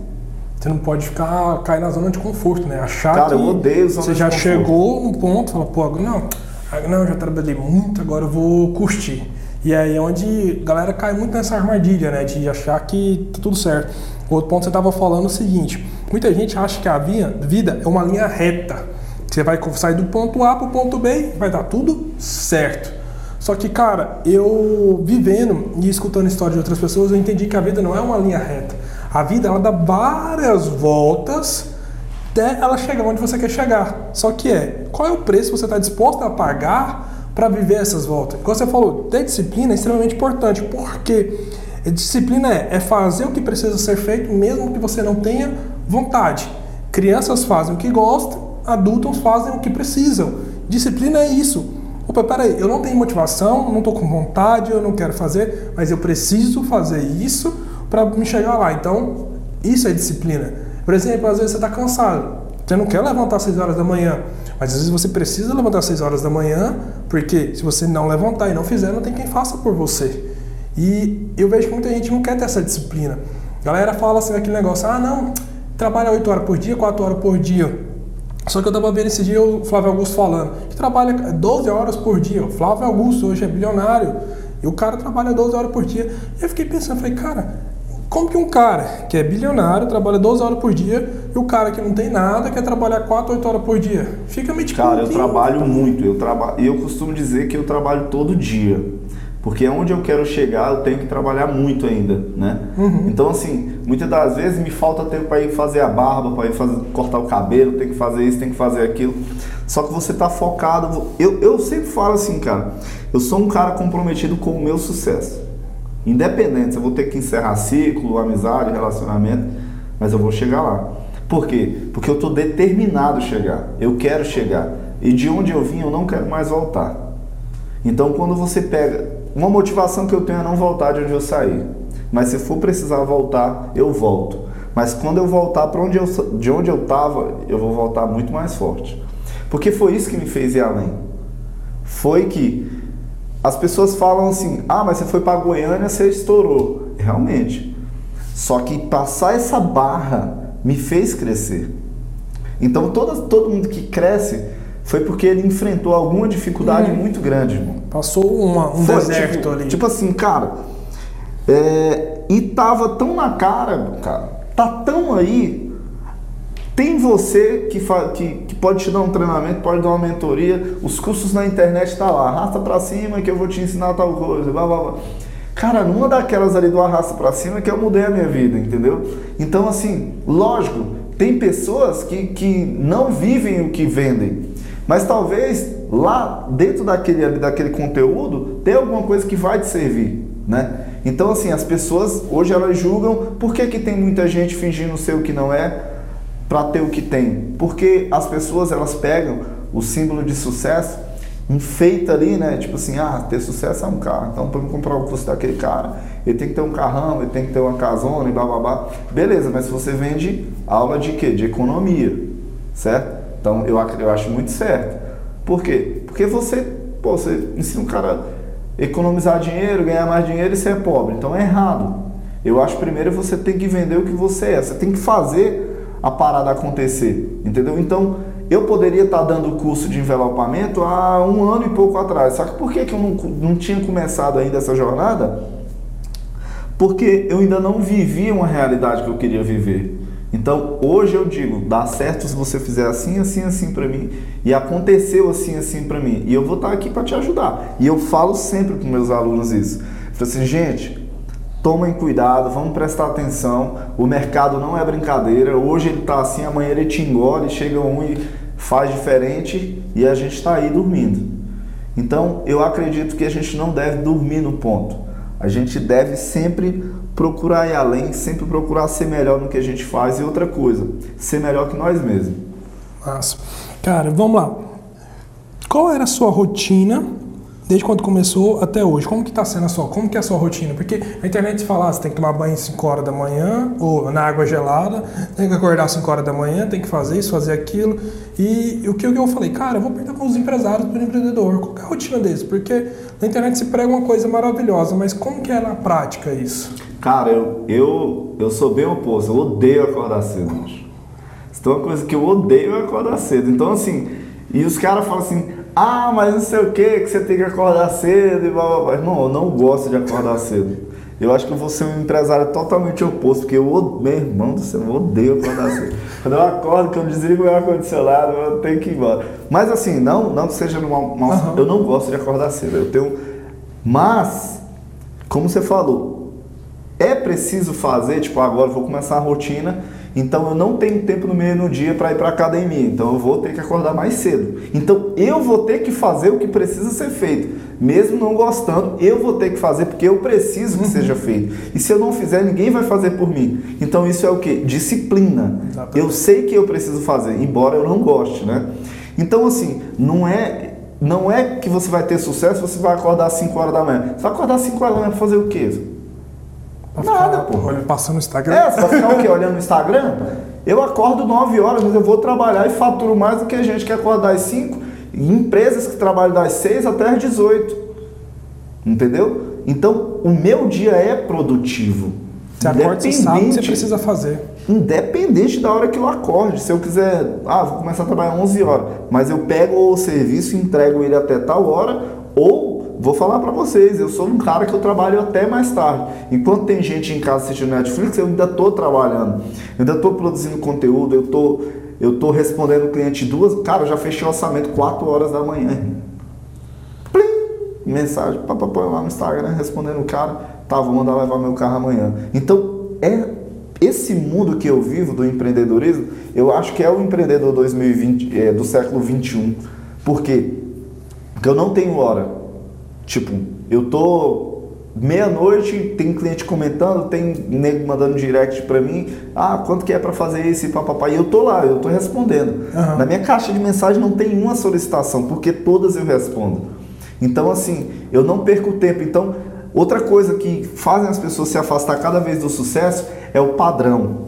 Você não pode ficar cair na zona de conforto, né? Achar Cara, que eu odeio zona você já chegou no ponto, fala, pô, não, não, já trabalhei muito, agora eu vou curtir. E aí é onde a galera cai muito nessa armadilha, né? De achar que tá tudo certo. Outro ponto que você estava falando é o seguinte: muita gente acha que a vida é uma linha reta. Você vai sair do ponto A para o ponto B vai dar tudo certo. Só que, cara, eu vivendo e escutando histórias de outras pessoas, eu entendi que a vida não é uma linha reta. A vida ela dá várias voltas até ela chegar onde você quer chegar. Só que é, qual é o preço que você está disposto a pagar para viver essas voltas? Como você falou, ter disciplina é extremamente importante, porque disciplina é, é fazer o que precisa ser feito, mesmo que você não tenha vontade. Crianças fazem o que gostam, adultos fazem o que precisam. Disciplina é isso. Opa, peraí, eu não tenho motivação, não estou com vontade, eu não quero fazer, mas eu preciso fazer isso para me chegar lá. Então, isso é disciplina. Por exemplo, às vezes você está cansado, você não quer levantar às 6 horas da manhã, mas às vezes você precisa levantar às 6 horas da manhã, porque se você não levantar e não fizer, não tem quem faça por você. E eu vejo que muita gente não quer ter essa disciplina. A galera fala assim aquele negócio, ah não, trabalha 8 horas por dia, 4 horas por dia. Só que eu estava vendo esse dia o Flávio Augusto falando que trabalha 12 horas por dia. O Flávio Augusto hoje é bilionário e o cara trabalha 12 horas por dia. E eu fiquei pensando, falei, cara, como que um cara que é bilionário trabalha 12 horas por dia e o cara que não tem nada quer trabalhar 4, 8 horas por dia? Fica meio tipo. Cara, eu trabalho muito. Eu, traba... eu costumo dizer que eu trabalho todo dia. Porque onde eu quero chegar, eu tenho que trabalhar muito ainda, né? Uhum. Então, assim, muitas das vezes me falta tempo para ir fazer a barba, para ir fazer, cortar o cabelo, tem que fazer isso, tem que fazer aquilo. Só que você tá focado. Eu, eu sempre falo assim, cara, eu sou um cara comprometido com o meu sucesso. Independente, eu vou ter que encerrar ciclo, amizade, relacionamento, mas eu vou chegar lá. Por quê? Porque eu tô determinado a chegar. Eu quero chegar. E de onde eu vim, eu não quero mais voltar. Então, quando você pega uma motivação que eu tenho é não voltar de onde eu saí. Mas se for precisar voltar, eu volto. Mas quando eu voltar para onde eu, de onde eu estava, eu vou voltar muito mais forte. Porque foi isso que me fez ir além. Foi que as pessoas falam assim: ah, mas você foi para Goiânia, você estourou. Realmente. Só que passar essa barra me fez crescer. Então todo, todo mundo que cresce foi porque ele enfrentou alguma dificuldade hum. muito grande, irmão. Passou uma, um foi, deserto tipo, ali. Tipo assim, cara, é, e tava tão na cara, cara, tá tão aí. Tem você que, fa, que, que, pode te dar um treinamento, pode dar uma mentoria, os cursos na internet tá lá, arrasta pra cima que eu vou te ensinar tal coisa, blá blá blá. Cara, numa daquelas ali do arrasta pra cima que eu mudei a minha vida, entendeu? Então, assim, lógico, tem pessoas que, que não vivem o que vendem. Mas talvez lá dentro daquele, daquele conteúdo tem alguma coisa que vai te servir, né? Então assim, as pessoas hoje elas julgam por que, que tem muita gente fingindo ser o que não é para ter o que tem. Porque as pessoas elas pegam o símbolo de sucesso enfeita ali, né? Tipo assim, ah, ter sucesso é um carro. Então, para comprar o curso daquele cara, ele tem que ter um carrão, ele tem que ter uma casona e blá blá blá. Beleza, mas se você vende aula de quê? De economia, certo? Então eu, eu acho muito certo. Por quê? Porque você, pô, você ensina um cara a economizar dinheiro, ganhar mais dinheiro e ser pobre. Então é errado. Eu acho primeiro você tem que vender o que você é. Você tem que fazer a parada acontecer. Entendeu? Então eu poderia estar dando o curso de envelopamento há um ano e pouco atrás. Só que por que, que eu não, não tinha começado ainda essa jornada? Porque eu ainda não vivia uma realidade que eu queria viver. Então, hoje eu digo, dá certo se você fizer assim, assim, assim para mim, e aconteceu assim, assim para mim, e eu vou estar aqui para te ajudar. E eu falo sempre para meus alunos isso. Eu falo assim, gente, tomem cuidado, vamos prestar atenção. O mercado não é brincadeira. Hoje ele está assim, amanhã ele te engole, chega um e faz diferente e a gente está aí dormindo. Então, eu acredito que a gente não deve dormir no ponto. A gente deve sempre procurar ir além, sempre procurar ser melhor no que a gente faz e outra coisa, ser melhor que nós mesmos. Massa. Cara, vamos lá. Qual era a sua rotina desde quando começou até hoje? Como que está sendo a sua? Como que é a sua rotina? Porque na internet fala, ah, você tem que tomar banho às 5 horas da manhã ou na água gelada, tem que acordar às 5 horas da manhã, tem que fazer isso, fazer aquilo. E o que eu falei, cara, eu vou perguntar para os empresários, para o empreendedor, qual é a rotina deles? Porque na internet se prega uma coisa maravilhosa, mas como que é na prática isso? Cara, eu, eu, eu sou bem oposto, eu odeio acordar cedo. Isso é uma coisa que eu odeio é acordar cedo. Então, assim, e os caras falam assim, ah, mas não sei o que, que você tem que acordar cedo e blá blá blá. Não, eu não gosto de acordar cedo. Eu acho que eu vou ser um empresário totalmente oposto, porque eu odeio, meu irmão do céu, eu odeio acordar cedo. Quando eu acordo, quando eu desligo o ar-condicionado, eu tenho que ir embora. Mas assim, não, não que seja uma, uma uhum. eu não gosto de acordar cedo. Eu tenho. Mas, como você falou, é preciso fazer, tipo, agora eu vou começar a rotina, então eu não tenho tempo no meio do dia para ir para academia, então eu vou ter que acordar mais cedo. Então eu vou ter que fazer o que precisa ser feito, mesmo não gostando, eu vou ter que fazer porque eu preciso que *laughs* seja feito. E se eu não fizer, ninguém vai fazer por mim. Então isso é o que? Disciplina. Eu sei que eu preciso fazer, embora eu não goste, né? Então assim, não é não é que você vai ter sucesso, você vai acordar às 5 horas da manhã. Você vai acordar às 5 horas da manhã para fazer o quê? Pra Nada, pô. Olha, passando no Instagram. É, você vai ficar o quê? Olhando no Instagram? Eu acordo 9 horas, mas eu vou trabalhar e faturo mais do que a gente que acorda às 5. Empresas que trabalham das 6 até às 18. Entendeu? Então, o meu dia é produtivo. Você acorda, você sabe o que você precisa fazer. Independente da hora que eu acorde. Se eu quiser, ah, vou começar a trabalhar 11 horas, mas eu pego o serviço e entrego ele até tal hora, ou vou falar para vocês, eu sou um cara que eu trabalho até mais tarde. Enquanto tem gente em casa assistindo Netflix, eu ainda estou trabalhando. Eu ainda estou produzindo conteúdo, eu tô, eu tô respondendo o cliente duas. Cara, eu já fechei o orçamento 4 horas da manhã. Plim! Mensagem, papapá, lá no Instagram, respondendo o cara, tá, vou mandar levar meu carro amanhã. Então, é esse mundo que eu vivo do empreendedorismo, eu acho que é o empreendedor 2020, é, do século 21. Por quê? Porque eu não tenho hora. Tipo, eu tô meia-noite, tem cliente comentando, tem nego mandando direct para mim, ah, quanto que é para fazer esse papapá, e eu tô lá, eu tô respondendo. Uhum. Na minha caixa de mensagem não tem uma solicitação, porque todas eu respondo. Então, assim, eu não perco tempo. Então, outra coisa que fazem as pessoas se afastar cada vez do sucesso é o padrão.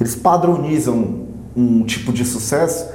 Eles padronizam um tipo de sucesso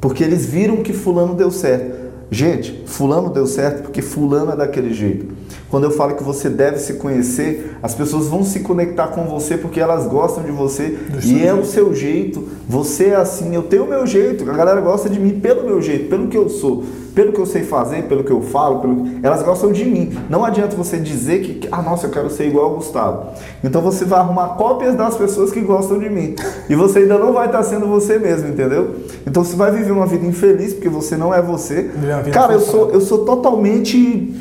porque eles viram que fulano deu certo. Gente, fulano deu certo porque fulano é daquele jeito. Quando eu falo que você deve se conhecer, as pessoas vão se conectar com você porque elas gostam de você e é o seu jeito. Você é assim, eu tenho o meu jeito. A galera gosta de mim pelo meu jeito, pelo que eu sou, pelo que eu sei fazer, pelo que eu falo. Pelo... Elas gostam de mim. Não adianta você dizer que, ah, nossa, eu quero ser igual ao Gustavo. Então você vai arrumar cópias das pessoas que gostam de mim e você ainda não vai estar sendo você mesmo, entendeu? Então você vai viver uma vida infeliz porque você não é você. Cara, eu sou, eu sou totalmente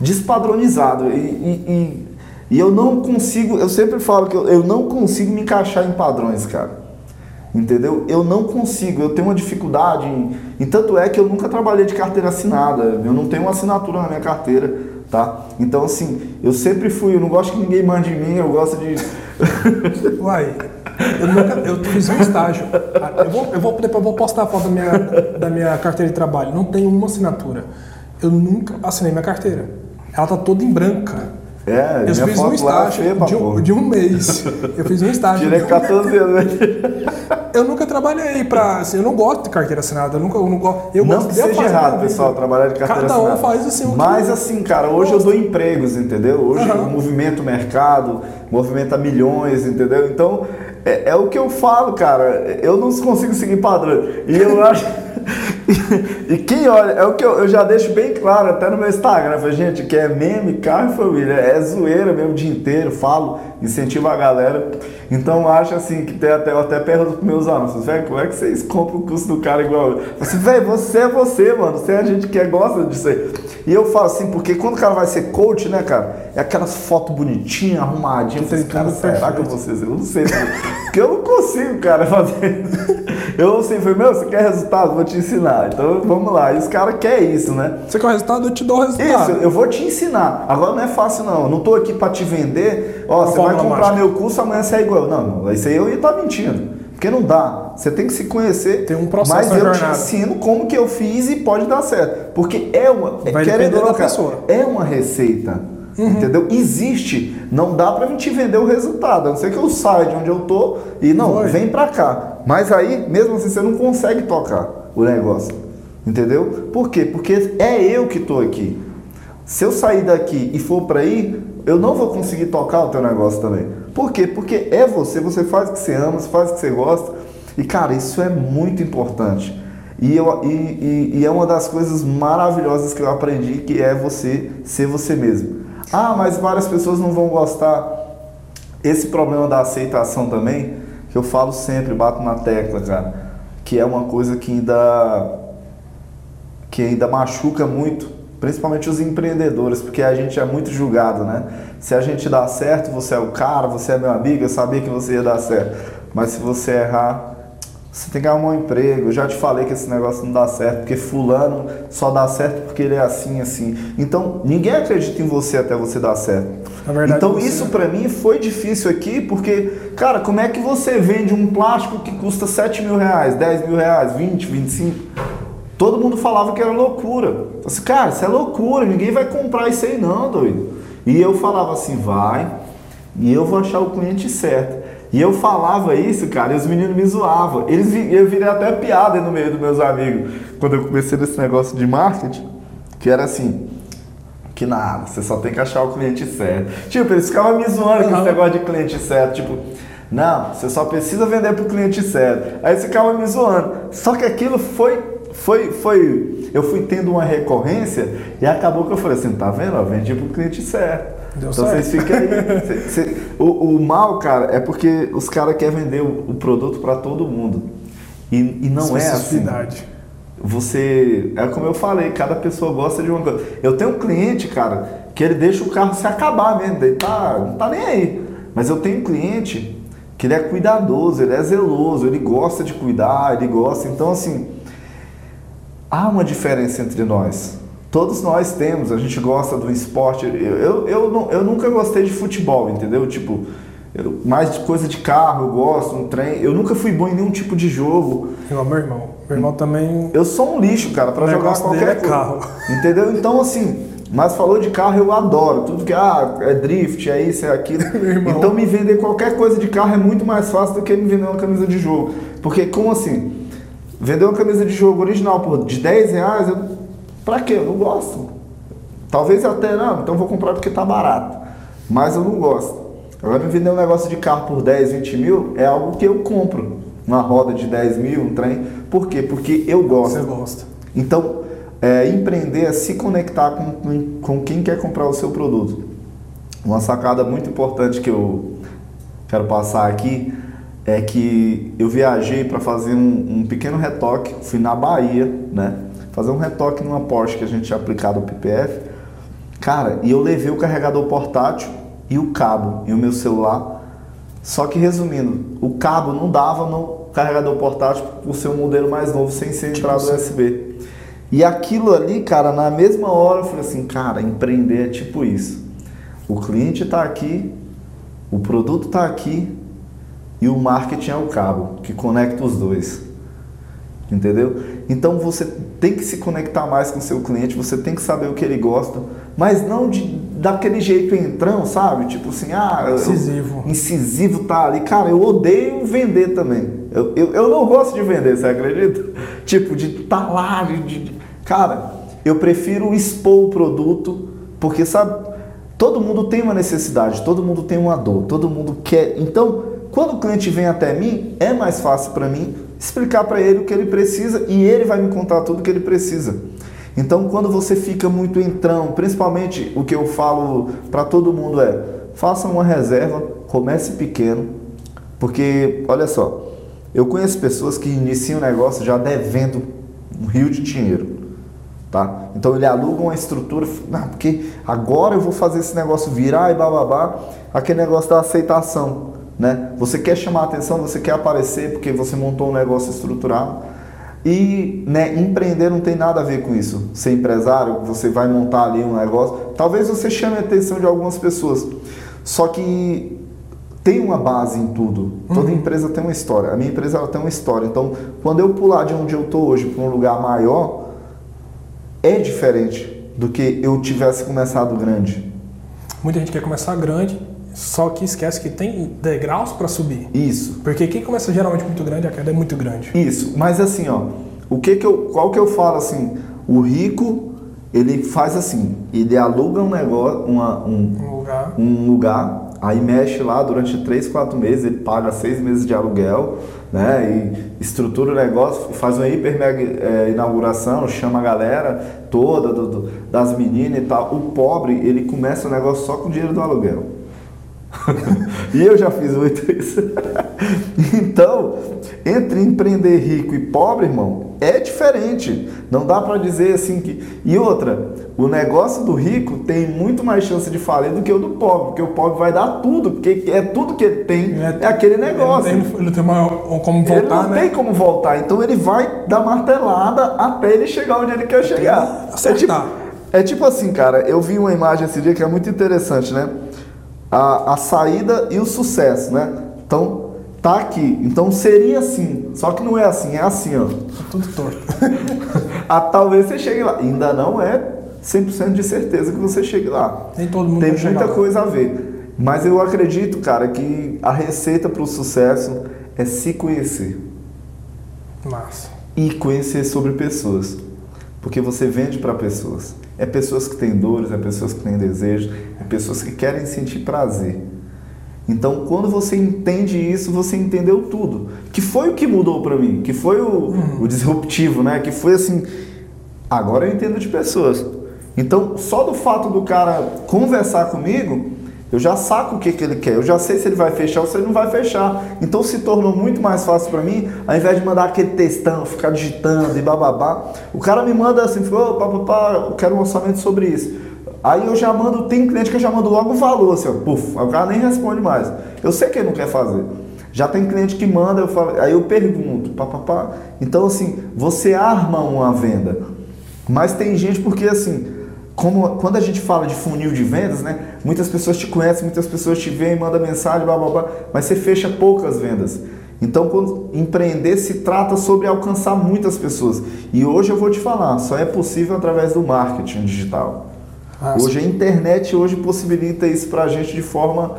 despadronizado. E, e, e, e, eu não consigo, eu sempre falo que eu, eu não consigo me encaixar em padrões, cara. Entendeu? Eu não consigo, eu tenho uma dificuldade. Em, tanto é que eu nunca trabalhei de carteira assinada. Eu não tenho uma assinatura na minha carteira, tá? Então, assim, eu sempre fui, eu não gosto que ninguém mande em mim, eu gosto de. *laughs* Uai, eu, nunca, eu fiz um estágio. Eu vou, eu vou, depois eu vou postar a foto da minha, da minha carteira de trabalho. Não tenho uma assinatura. Eu nunca assinei minha carteira. Ela tá toda em branca. É, eu fiz um estágio feia, de, um, de, um, mês. Eu fiz um estágio. Tirei 14 anos. eu nunca trabalhei para. Assim, eu não gosto de carteira assinada. Eu nunca, eu não gosto. Eu não gosto que seja errado, pessoal, trabalhar de carteira Cada assinada. um faz assim. Mas assim, cara, hoje eu dou empregos, entendeu? Hoje uhum. o movimento mercado movimenta milhões, entendeu? Então é, é o que eu falo, cara. Eu não consigo seguir padrão. E eu *laughs* acho. *laughs* e quem olha, é o que eu, eu, já deixo bem claro até no meu Instagram, falei, gente, que é meme, carro e família, é zoeira mesmo o dia inteiro, falo, incentivo a galera. Então acho assim que tem até, eu até pergunto pros meus alunos, velho, como é que vocês compram o curso do cara igual eu? Assim, velho, você é você, mano, você é a gente que gosta disso aí. E eu falo assim, porque quando o cara vai ser coach, né, cara, é aquelas fotos bonitinhas, arrumadinhas, eu falei, cara, será que eu vou ser? Eu não sei, *laughs* porque eu não consigo, cara, *laughs* fazer. Eu assim, falei, meu, você quer resultado? Vou te ensinar. Então vamos lá. E os caras querem isso, né? Você quer o resultado? Eu te dou o resultado. Isso, eu vou te ensinar. Agora não é fácil, não. Eu não tô aqui para te vender. Ó, você vai comprar mágica. meu curso, amanhã você é igual. Não, não. Isso aí eu ia estar tá mentindo. Porque não dá. Você tem que se conhecer. Tem um processo Mas eu jornada. te ensino como que eu fiz e pode dar certo. Porque é uma. Vai depender da pessoa. É uma receita. Uhum. Entendeu? Existe. Não dá para mim te vender o resultado. A não ser que eu saia de onde eu tô e não, vem para cá. Mas aí, mesmo assim, você não consegue tocar o negócio. Entendeu? Por quê? Porque é eu que tô aqui. Se eu sair daqui e for para aí, eu não vou conseguir tocar o teu negócio também. Por quê? Porque é você, você faz o que você ama, você faz o que você gosta. E cara, isso é muito importante. E, eu, e, e, e é uma das coisas maravilhosas que eu aprendi, que é você ser você mesmo. Ah, mas várias pessoas não vão gostar. Esse problema da aceitação também, que eu falo sempre, bato na tecla, cara, que é uma coisa que ainda que ainda machuca muito principalmente os empreendedores, porque a gente é muito julgado, né? Se a gente dá certo, você é o cara, você é meu amigo, eu sabia que você ia dar certo. Mas se você errar, você tem que arrumar um emprego. Eu já te falei que esse negócio não dá certo, porque fulano só dá certo porque ele é assim, assim. Então, ninguém acredita em você até você dar certo. Verdade, então, isso para mim foi difícil aqui, porque, cara, como é que você vende um plástico que custa 7 mil reais, 10 mil reais, 20, 25? Todo mundo falava que era loucura. Eu assim, cara, isso é loucura, ninguém vai comprar isso aí não, doido. E eu falava assim, vai, e eu vou achar o cliente certo. E eu falava isso, cara, e os meninos me zoavam. Eles, eu virei até piada no meio dos meus amigos. Quando eu comecei nesse negócio de marketing, que era assim, que nada, você só tem que achar o cliente certo. Tipo, eles ficavam me zoando com esse negócio de cliente certo, tipo, não, você só precisa vender para o cliente certo. Aí você ficava me zoando. Só que aquilo foi, foi, foi, eu fui tendo uma recorrência e acabou que eu falei assim, tá vendo? Eu vendi para o cliente certo. Deu então certo. vocês ficam aí. *laughs* cê, cê, o, o, mal, cara, é porque os caras querem vender o, o produto para todo mundo. E, e não é assim. Você. É como eu falei, cada pessoa gosta de uma coisa. Eu tenho um cliente, cara, que ele deixa o carro se acabar mesmo. Ele tá, não tá nem aí. Mas eu tenho um cliente que ele é cuidadoso, ele é zeloso, ele gosta de cuidar, ele gosta. Então, assim, há uma diferença entre nós. Todos nós temos, a gente gosta do esporte. Eu, eu, eu, não, eu nunca gostei de futebol, entendeu? Tipo, eu, mais de coisa de carro, eu gosto, um trem. Eu nunca fui bom em nenhum tipo de jogo. Eu, meu irmão. Meu irmão também. Eu sou um lixo, cara, para jogar qualquer é coisa. carro. Entendeu? Então, assim, mas falou de carro, eu adoro. Tudo que ah, é drift, é isso, é aquilo. *laughs* então, me vender qualquer coisa de carro é muito mais fácil do que me vender uma camisa de jogo. Porque, como assim? Vender uma camisa de jogo original por de 10 reais, eu Pra quê? Eu não gosto. Talvez até, não, então vou comprar porque tá barato. Mas eu não gosto. Agora me vender um negócio de carro por 10, 20 mil é algo que eu compro. Uma roda de 10 mil, um trem. Por quê? Porque eu gosto. Você gosta. Então, é, empreender é se conectar com, com quem quer comprar o seu produto. Uma sacada muito importante que eu quero passar aqui é que eu viajei para fazer um, um pequeno retoque, fui na Bahia, né? Fazer um retoque numa Porsche que a gente tinha aplicado o PPF. Cara, e eu levei o carregador portátil e o cabo e o meu celular. Só que resumindo, o cabo não dava no carregador portátil por ser um modelo mais novo sem ser tipo entrada USB. E aquilo ali, cara, na mesma hora eu falei assim, cara, empreender é tipo isso. O cliente está aqui, o produto está aqui e o marketing é o cabo que conecta os dois. Entendeu? Então você tem que se conectar mais com o seu cliente, você tem que saber o que ele gosta, mas não de, daquele jeito entrão, sabe? Tipo assim, ah, incisivo. Eu, incisivo tá ali. Cara, eu odeio vender também. Eu, eu, eu não gosto de vender, você acredita? *laughs* Tipo, de estar tá lá, de, de, cara, eu prefiro expor o produto, porque sabe, todo mundo tem uma necessidade, todo mundo tem uma dor, todo mundo quer. Então, quando o cliente vem até mim, é mais fácil para mim explicar para ele o que ele precisa e ele vai me contar tudo o que ele precisa. Então, quando você fica muito entrão, principalmente o que eu falo para todo mundo é: faça uma reserva, comece pequeno, porque olha só, eu conheço pessoas que iniciam um negócio já devendo um rio de dinheiro. Tá? Então ele aluga uma estrutura, não, porque agora eu vou fazer esse negócio virar e bababá, aquele negócio da aceitação. Né? Você quer chamar atenção, você quer aparecer porque você montou um negócio estruturado. E né, empreender não tem nada a ver com isso. Ser empresário, você vai montar ali um negócio. Talvez você chame a atenção de algumas pessoas. Só que tem uma base em tudo. Toda uhum. empresa tem uma história. A minha empresa ela tem uma história. Então, quando eu pular de onde eu estou hoje para um lugar maior, é diferente do que eu tivesse começado grande. Muita gente quer começar grande só que esquece que tem degraus para subir. Isso. Porque quem começa geralmente muito grande, a queda é muito grande. Isso. Mas assim, ó, o que que eu, qual que eu falo assim? O rico, ele faz assim, ele aluga um negócio, uma, um, um, lugar. um lugar, aí mexe lá durante 3, 4 meses, ele paga 6 meses de aluguel, né? E estrutura o negócio, faz uma hiper mega é, inauguração, chama a galera toda do, do, das meninas e tal. O pobre, ele começa o negócio só com o dinheiro do aluguel. *laughs* e eu já fiz muito isso. *laughs* então, entre empreender rico e pobre, irmão, é diferente. Não dá para dizer assim que. E outra, o negócio do rico tem muito mais chance de falir do que o do pobre, porque o pobre vai dar tudo, porque é tudo que ele tem, é, é aquele negócio. Ele não tem, ele tem uma, como voltar, ele não né? tem como voltar, então ele vai dar martelada até ele chegar onde ele quer chegar. É tipo, é tipo assim, cara, eu vi uma imagem esse dia que é muito interessante, né? A, a saída e o sucesso, né? Então, tá aqui. Então seria assim. Só que não é assim, é assim, ó. Tá tudo torto. *laughs* ah, talvez você chegue lá. Ainda não é 100% de certeza que você chegue lá. Nem todo mundo Tem muita chegar coisa a ver. Mas eu acredito, cara, que a receita para o sucesso é se conhecer Massa. e conhecer sobre pessoas. Porque você vende para pessoas. É pessoas que têm dores, é pessoas que têm desejos, é pessoas que querem sentir prazer. Então, quando você entende isso, você entendeu tudo. Que foi o que mudou para mim, que foi o, o disruptivo, né? Que foi assim, agora eu entendo de pessoas. Então, só do fato do cara conversar comigo, eu já saco o que, que ele quer, eu já sei se ele vai fechar ou se ele não vai fechar. Então se tornou muito mais fácil para mim, ao invés de mandar aquele textão, ficar digitando e bababá, o cara me manda assim, ô, papapá, eu quero um orçamento sobre isso. Aí eu já mando, tem cliente que eu já mando logo o valor, assim, ó, puf, o cara nem responde mais. Eu sei que ele não quer fazer. Já tem cliente que manda, eu falo, aí eu pergunto, papapá. Então assim, você arma uma venda. Mas tem gente porque assim, como, quando a gente fala de funil de vendas, né? Muitas pessoas te conhecem, muitas pessoas te veem, mandam mensagem, blá, blá, blá, mas você fecha poucas vendas. Então, quando empreender se trata sobre alcançar muitas pessoas. E hoje eu vou te falar, só é possível através do marketing digital. Ah, hoje a internet hoje possibilita isso para a gente de forma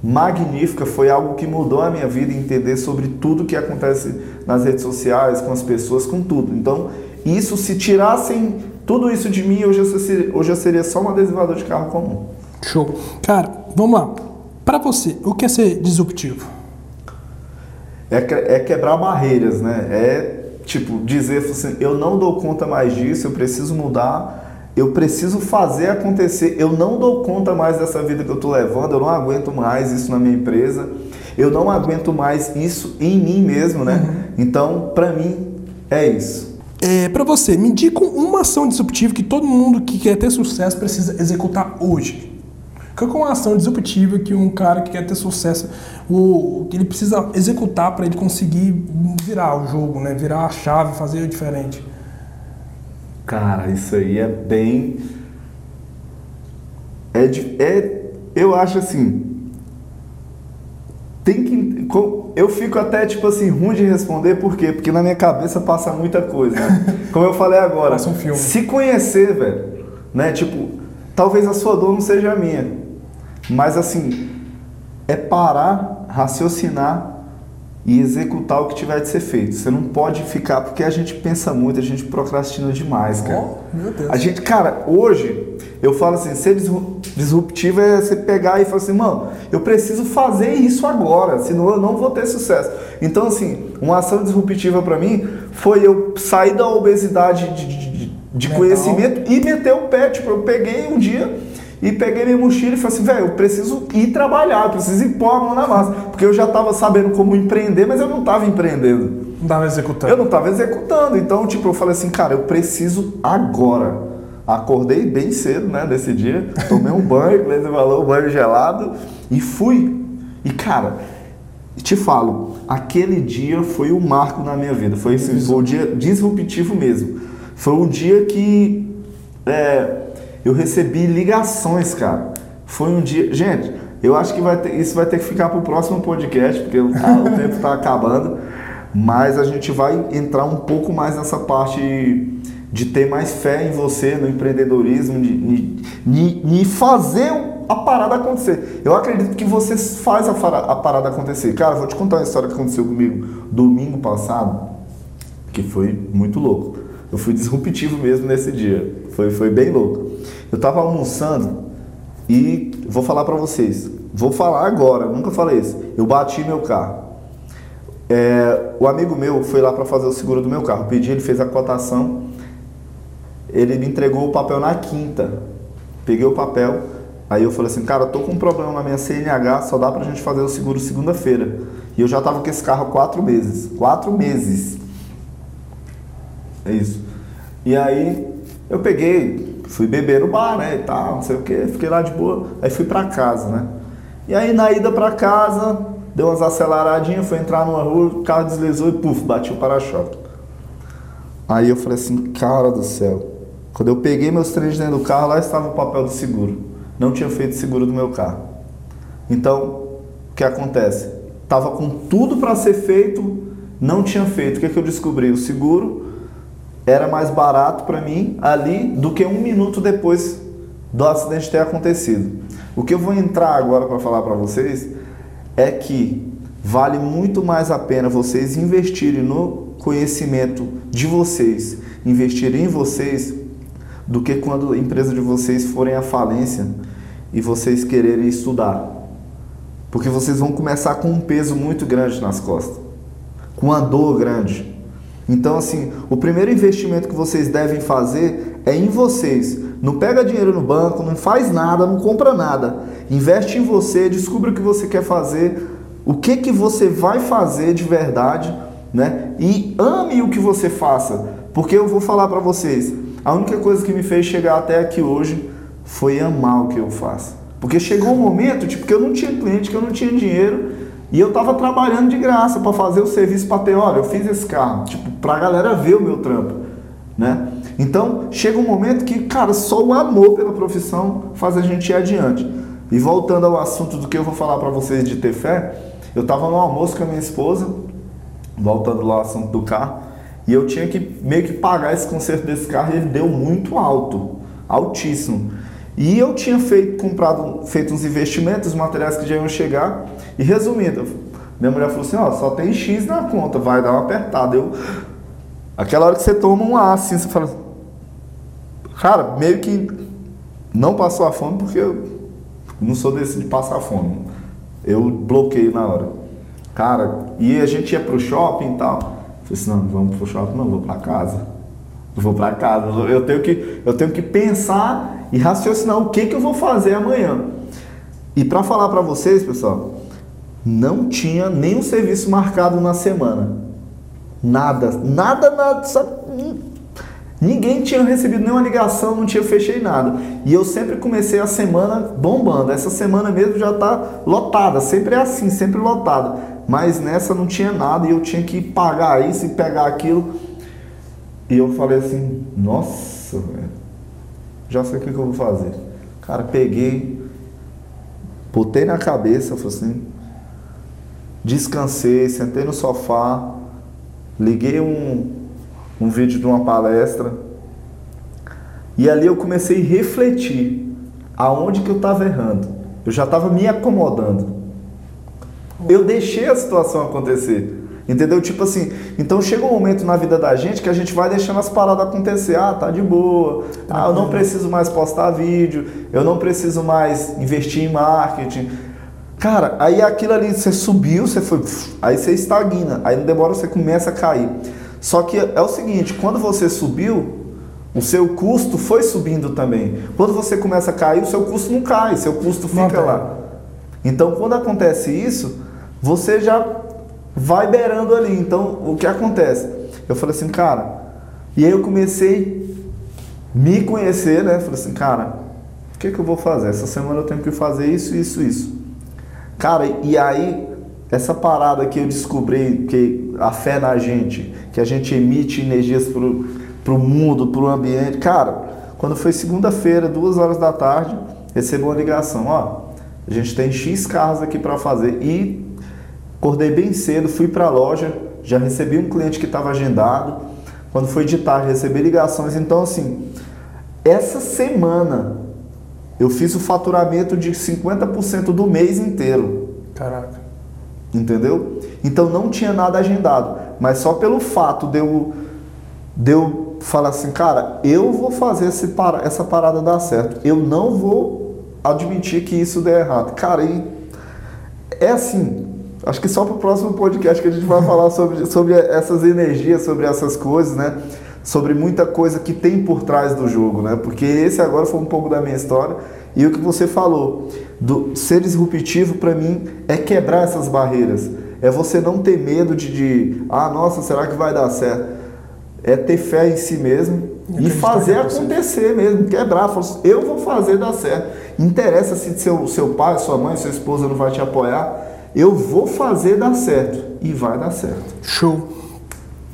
magnífica. Foi algo que mudou a minha vida entender sobre tudo que acontece nas redes sociais, com as pessoas, com tudo. Então, isso se tirassem tudo isso de mim, hoje eu seria, hoje eu seria só um adesivador de carro comum. Show. Cara, vamos lá. Para você, o que é ser disruptivo? É, é quebrar barreiras, né? É tipo dizer assim, eu não dou conta mais disso, eu preciso mudar, eu preciso fazer acontecer, eu não dou conta mais dessa vida que eu tô levando, eu não aguento mais isso na minha empresa, eu não aguento mais isso em mim mesmo, né? Então, para mim é isso. É, para você, me indica uma ação disruptiva que todo mundo que quer ter sucesso precisa executar hoje. Qual é uma ação disruptiva que um cara que quer ter sucesso, o, que ele precisa executar para ele conseguir virar o jogo, né? Virar a chave, fazer diferente. Cara, isso aí é bem. É, é eu acho assim. Tem que. Eu fico até, tipo assim, ruim de responder, por quê? Porque na minha cabeça passa muita coisa. né? *laughs* Como eu falei agora. Passa um filme. Se conhecer, velho. Né? Tipo, talvez a sua dor não seja a minha. Mas assim, é parar, raciocinar e executar o que tiver de ser feito. Você não pode ficar, porque a gente pensa muito, a gente procrastina demais, cara. Oh, meu Deus. A gente, cara, hoje eu falo assim, ser disru- disruptivo é você pegar e falar assim, mano, eu preciso fazer isso agora, senão eu não vou ter sucesso. Então, assim, uma ação disruptiva pra mim foi eu sair da obesidade de, de- de- conhecimento e meter o pé. Tipo, eu peguei um dia e peguei minha mochila e falei assim, velho, eu preciso ir trabalhar, eu preciso ir pôr a mão na massa. Porque eu já tava sabendo como empreender, mas eu não tava empreendendo. Não dava executando. Eu não estava executando, então, tipo, eu falei assim, cara, eu preciso agora. Acordei bem cedo, né, desse dia, tomei um banho, como você falou, um banho gelado, e fui. E, cara, te falo, aquele dia foi o marco na minha vida, foi, assim, foi o dia disruptivo mesmo. Foi o dia que é, eu recebi ligações, cara. Foi um dia. Gente, eu acho que vai ter, isso vai ter que ficar pro próximo podcast, porque o, ah, o tempo tá acabando. Mas a gente vai entrar um pouco mais nessa parte de ter mais fé em você, no empreendedorismo, de, de, de- fazer a parada acontecer. Eu acredito que você faz a, a parada acontecer. Cara, vou te contar uma história que aconteceu comigo domingo passado, que foi muito louco. Eu fui disruptivo mesmo nesse dia. Foi, foi bem louco. Eu tava almoçando e vou falar pra vocês. Vou falar agora, nunca falei isso. Eu bati meu carro. É, o amigo meu foi lá para fazer o seguro do meu carro. Pedi, ele fez a cotação. Ele me entregou o papel na quinta. Peguei o papel. Aí eu falei assim, cara, tô com um problema na minha CNH, só dá pra gente fazer o seguro segunda-feira. E eu já tava com esse carro há quatro meses. Quatro meses. É isso. E aí eu peguei, fui beber no bar, né, e tal, não sei o que, fiquei lá de boa. Aí fui pra casa, né. E aí na ida pra casa, deu umas aceleradinhas, foi entrar numa rua, o carro deslizou e puf, bati o para-choque. Aí eu falei assim, cara do céu. Quando eu peguei meus três dentro do carro, lá estava o papel do seguro. Não tinha feito seguro do meu carro. Então, o que acontece? Tava com tudo para ser feito, não tinha feito. O que, que eu descobri? O seguro era mais barato para mim ali do que um minuto depois do acidente ter acontecido. O que eu vou entrar agora para falar para vocês é que vale muito mais a pena vocês investirem no conhecimento de vocês, investirem em vocês, do que quando a empresa de vocês forem à falência e vocês quererem estudar. Porque vocês vão começar com um peso muito grande nas costas, com uma dor grande. Então, assim, o primeiro investimento que vocês devem fazer é em vocês. Não pega dinheiro no banco, não faz nada, não compra nada. Investe em você, descubra o que você quer fazer, o que, que você vai fazer de verdade, né? E ame o que você faça. Porque eu vou falar para vocês, a única coisa que me fez chegar até aqui hoje foi amar o que eu faço. Porque chegou um momento, tipo, que eu não tinha cliente, que eu não tinha dinheiro, e eu tava trabalhando de graça para fazer o serviço para ter, olha, eu fiz esse carro, tipo, pra galera ver o meu trampo, né? Então, chega um momento que, cara, só o amor pela profissão faz a gente ir adiante. E voltando ao assunto do que eu vou falar para vocês de ter fé, eu tava no almoço com a minha esposa, voltando lá ao assunto do carro, e eu tinha que meio que pagar esse conserto desse carro e ele deu muito alto, altíssimo. E eu tinha feito, comprado, feito uns investimentos, materiais que já iam chegar. E resumindo, minha mulher falou assim, ó, só tem X na conta, vai dar uma apertada. Eu, aquela hora que você toma um A assim, você fala. Cara, meio que não passou a fome porque eu não sou desse de passar fome. Eu bloqueio na hora. Cara, e a gente ia pro shopping e tal. falei assim, não, vamos pro shopping, não, vou pra casa. Vou pra casa. Eu tenho que, eu tenho que pensar e raciocinar o que, que eu vou fazer amanhã. E para falar para vocês, pessoal, não tinha nenhum serviço marcado na semana. Nada, nada, nada. Sabe? Ninguém tinha recebido nenhuma ligação, não tinha fechei nada. E eu sempre comecei a semana bombando. Essa semana mesmo já está lotada, sempre é assim, sempre lotada. Mas nessa não tinha nada e eu tinha que pagar isso e pegar aquilo. E eu falei assim, nossa, velho já sei o que, que eu vou fazer. Cara, peguei, botei na cabeça, falei assim, descansei, sentei no sofá, liguei um, um vídeo de uma palestra e ali eu comecei a refletir aonde que eu estava errando. Eu já estava me acomodando. Eu deixei a situação acontecer. Entendeu? Tipo assim, então chega um momento na vida da gente que a gente vai deixando as paradas acontecer. Ah, tá de boa. Ah, eu não preciso mais postar vídeo. Eu não preciso mais investir em marketing. Cara, aí aquilo ali, você subiu, você foi. Aí você estagna. Aí não demora, você começa a cair. Só que é o seguinte: quando você subiu, o seu custo foi subindo também. Quando você começa a cair, o seu custo não cai, seu custo fica lá. Então, quando acontece isso, você já vai beirando ali. Então, o que acontece? Eu falei assim, cara, e aí eu comecei a me conhecer, né? Falei assim, cara, o que, que eu vou fazer? Essa semana eu tenho que fazer isso, isso, isso. Cara, e aí, essa parada que eu descobri, que a fé na gente, que a gente emite energias pro, pro mundo, pro ambiente. Cara, quando foi segunda-feira, duas horas da tarde, recebo uma ligação, ó, a gente tem X carros aqui para fazer e Acordei bem cedo, fui para a loja, já recebi um cliente que estava agendado. Quando foi de tarde, recebi ligações. Então, assim, essa semana eu fiz o faturamento de 50% do mês inteiro. Caraca. Entendeu? Então não tinha nada agendado. Mas só pelo fato de eu, de eu falar assim, cara, eu vou fazer esse, essa parada dar certo. Eu não vou admitir que isso der errado. Cara, e é assim, Acho que só para o próximo podcast que a gente vai falar sobre, sobre essas energias, sobre essas coisas, né? Sobre muita coisa que tem por trás do jogo, né? Porque esse agora foi um pouco da minha história. E o que você falou, do ser disruptivo para mim é quebrar essas barreiras. É você não ter medo de, de, ah, nossa, será que vai dar certo? é ter fé em si mesmo e, e fazer acontecer mesmo, quebrar. Falar, eu vou fazer dar certo. Interessa se seu, seu pai, sua mãe, sua esposa não vai te apoiar. Eu vou fazer dar certo. E vai dar certo. Show.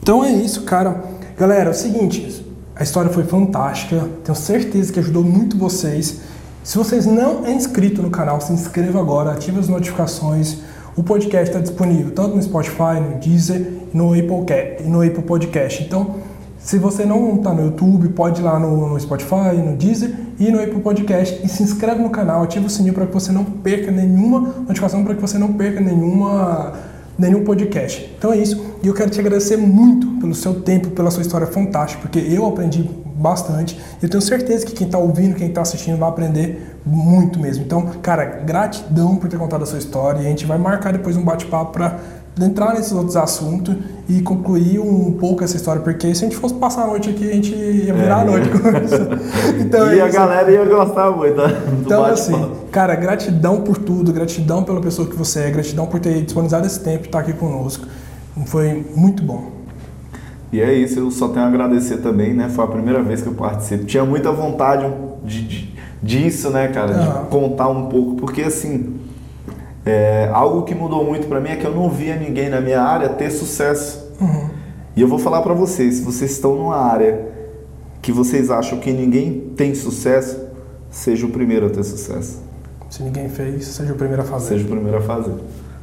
Então é isso, cara. Galera, é o seguinte, a história foi fantástica. Tenho certeza que ajudou muito vocês. Se vocês não é inscrito no canal, se inscreva agora, ative as notificações. O podcast está disponível tanto no Spotify, no Deezer e no Apple, no Apple Podcast. Então, se você não está no YouTube, pode ir lá no, no, Spotify, no Deezer e no Apple Podcast e se inscreve no canal, ativa o sininho para que você não perca nenhuma notificação, para que você não perca nenhuma, nenhum podcast. Então é isso. E eu quero te agradecer muito pelo seu tempo, pela sua história fantástica, porque eu aprendi bastante. Eu tenho certeza que quem está ouvindo, quem está assistindo vai aprender muito mesmo. Então, cara, gratidão por ter contado a sua história. E a gente vai marcar depois um bate-papo para entrar nesses outros assuntos e concluir um pouco essa história, porque se a gente fosse passar a noite aqui, a gente ia virar é. a noite com *laughs* isso. Então, e é a galera ia gostar muito. Né? Então, assim, cara, gratidão por tudo, gratidão pela pessoa que você é, gratidão por ter disponibilizado esse tempo e estar aqui conosco. Foi muito bom. E é isso, eu só tenho a agradecer também, né? Foi a primeira vez que eu participo. Tinha muita vontade de, de disso, né, cara? De contar um pouco, porque assim é, algo que mudou muito para mim é que eu não via ninguém na minha área ter sucesso. Uhum. E eu vou falar para vocês, se vocês estão numa área que vocês acham que ninguém tem sucesso, seja o primeiro a ter sucesso. Se ninguém fez, seja o primeiro a fazer. Seja o primeiro a fazer.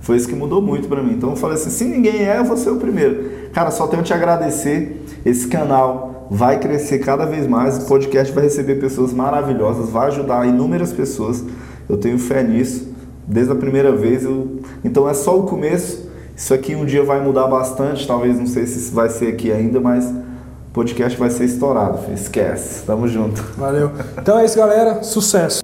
Foi isso que mudou muito para mim. Então eu falei assim, se ninguém é, eu vou ser o primeiro. Cara, só tenho que te agradecer. Esse canal vai crescer cada vez mais. O podcast vai receber pessoas maravilhosas, vai ajudar inúmeras pessoas. Eu tenho fé nisso desde a primeira vez. Eu... Então é só o começo. Isso aqui um dia vai mudar bastante, talvez não sei se vai ser aqui ainda, mas o podcast vai ser estourado. Esquece. Tamo junto. Valeu. Então é isso, galera. Sucesso.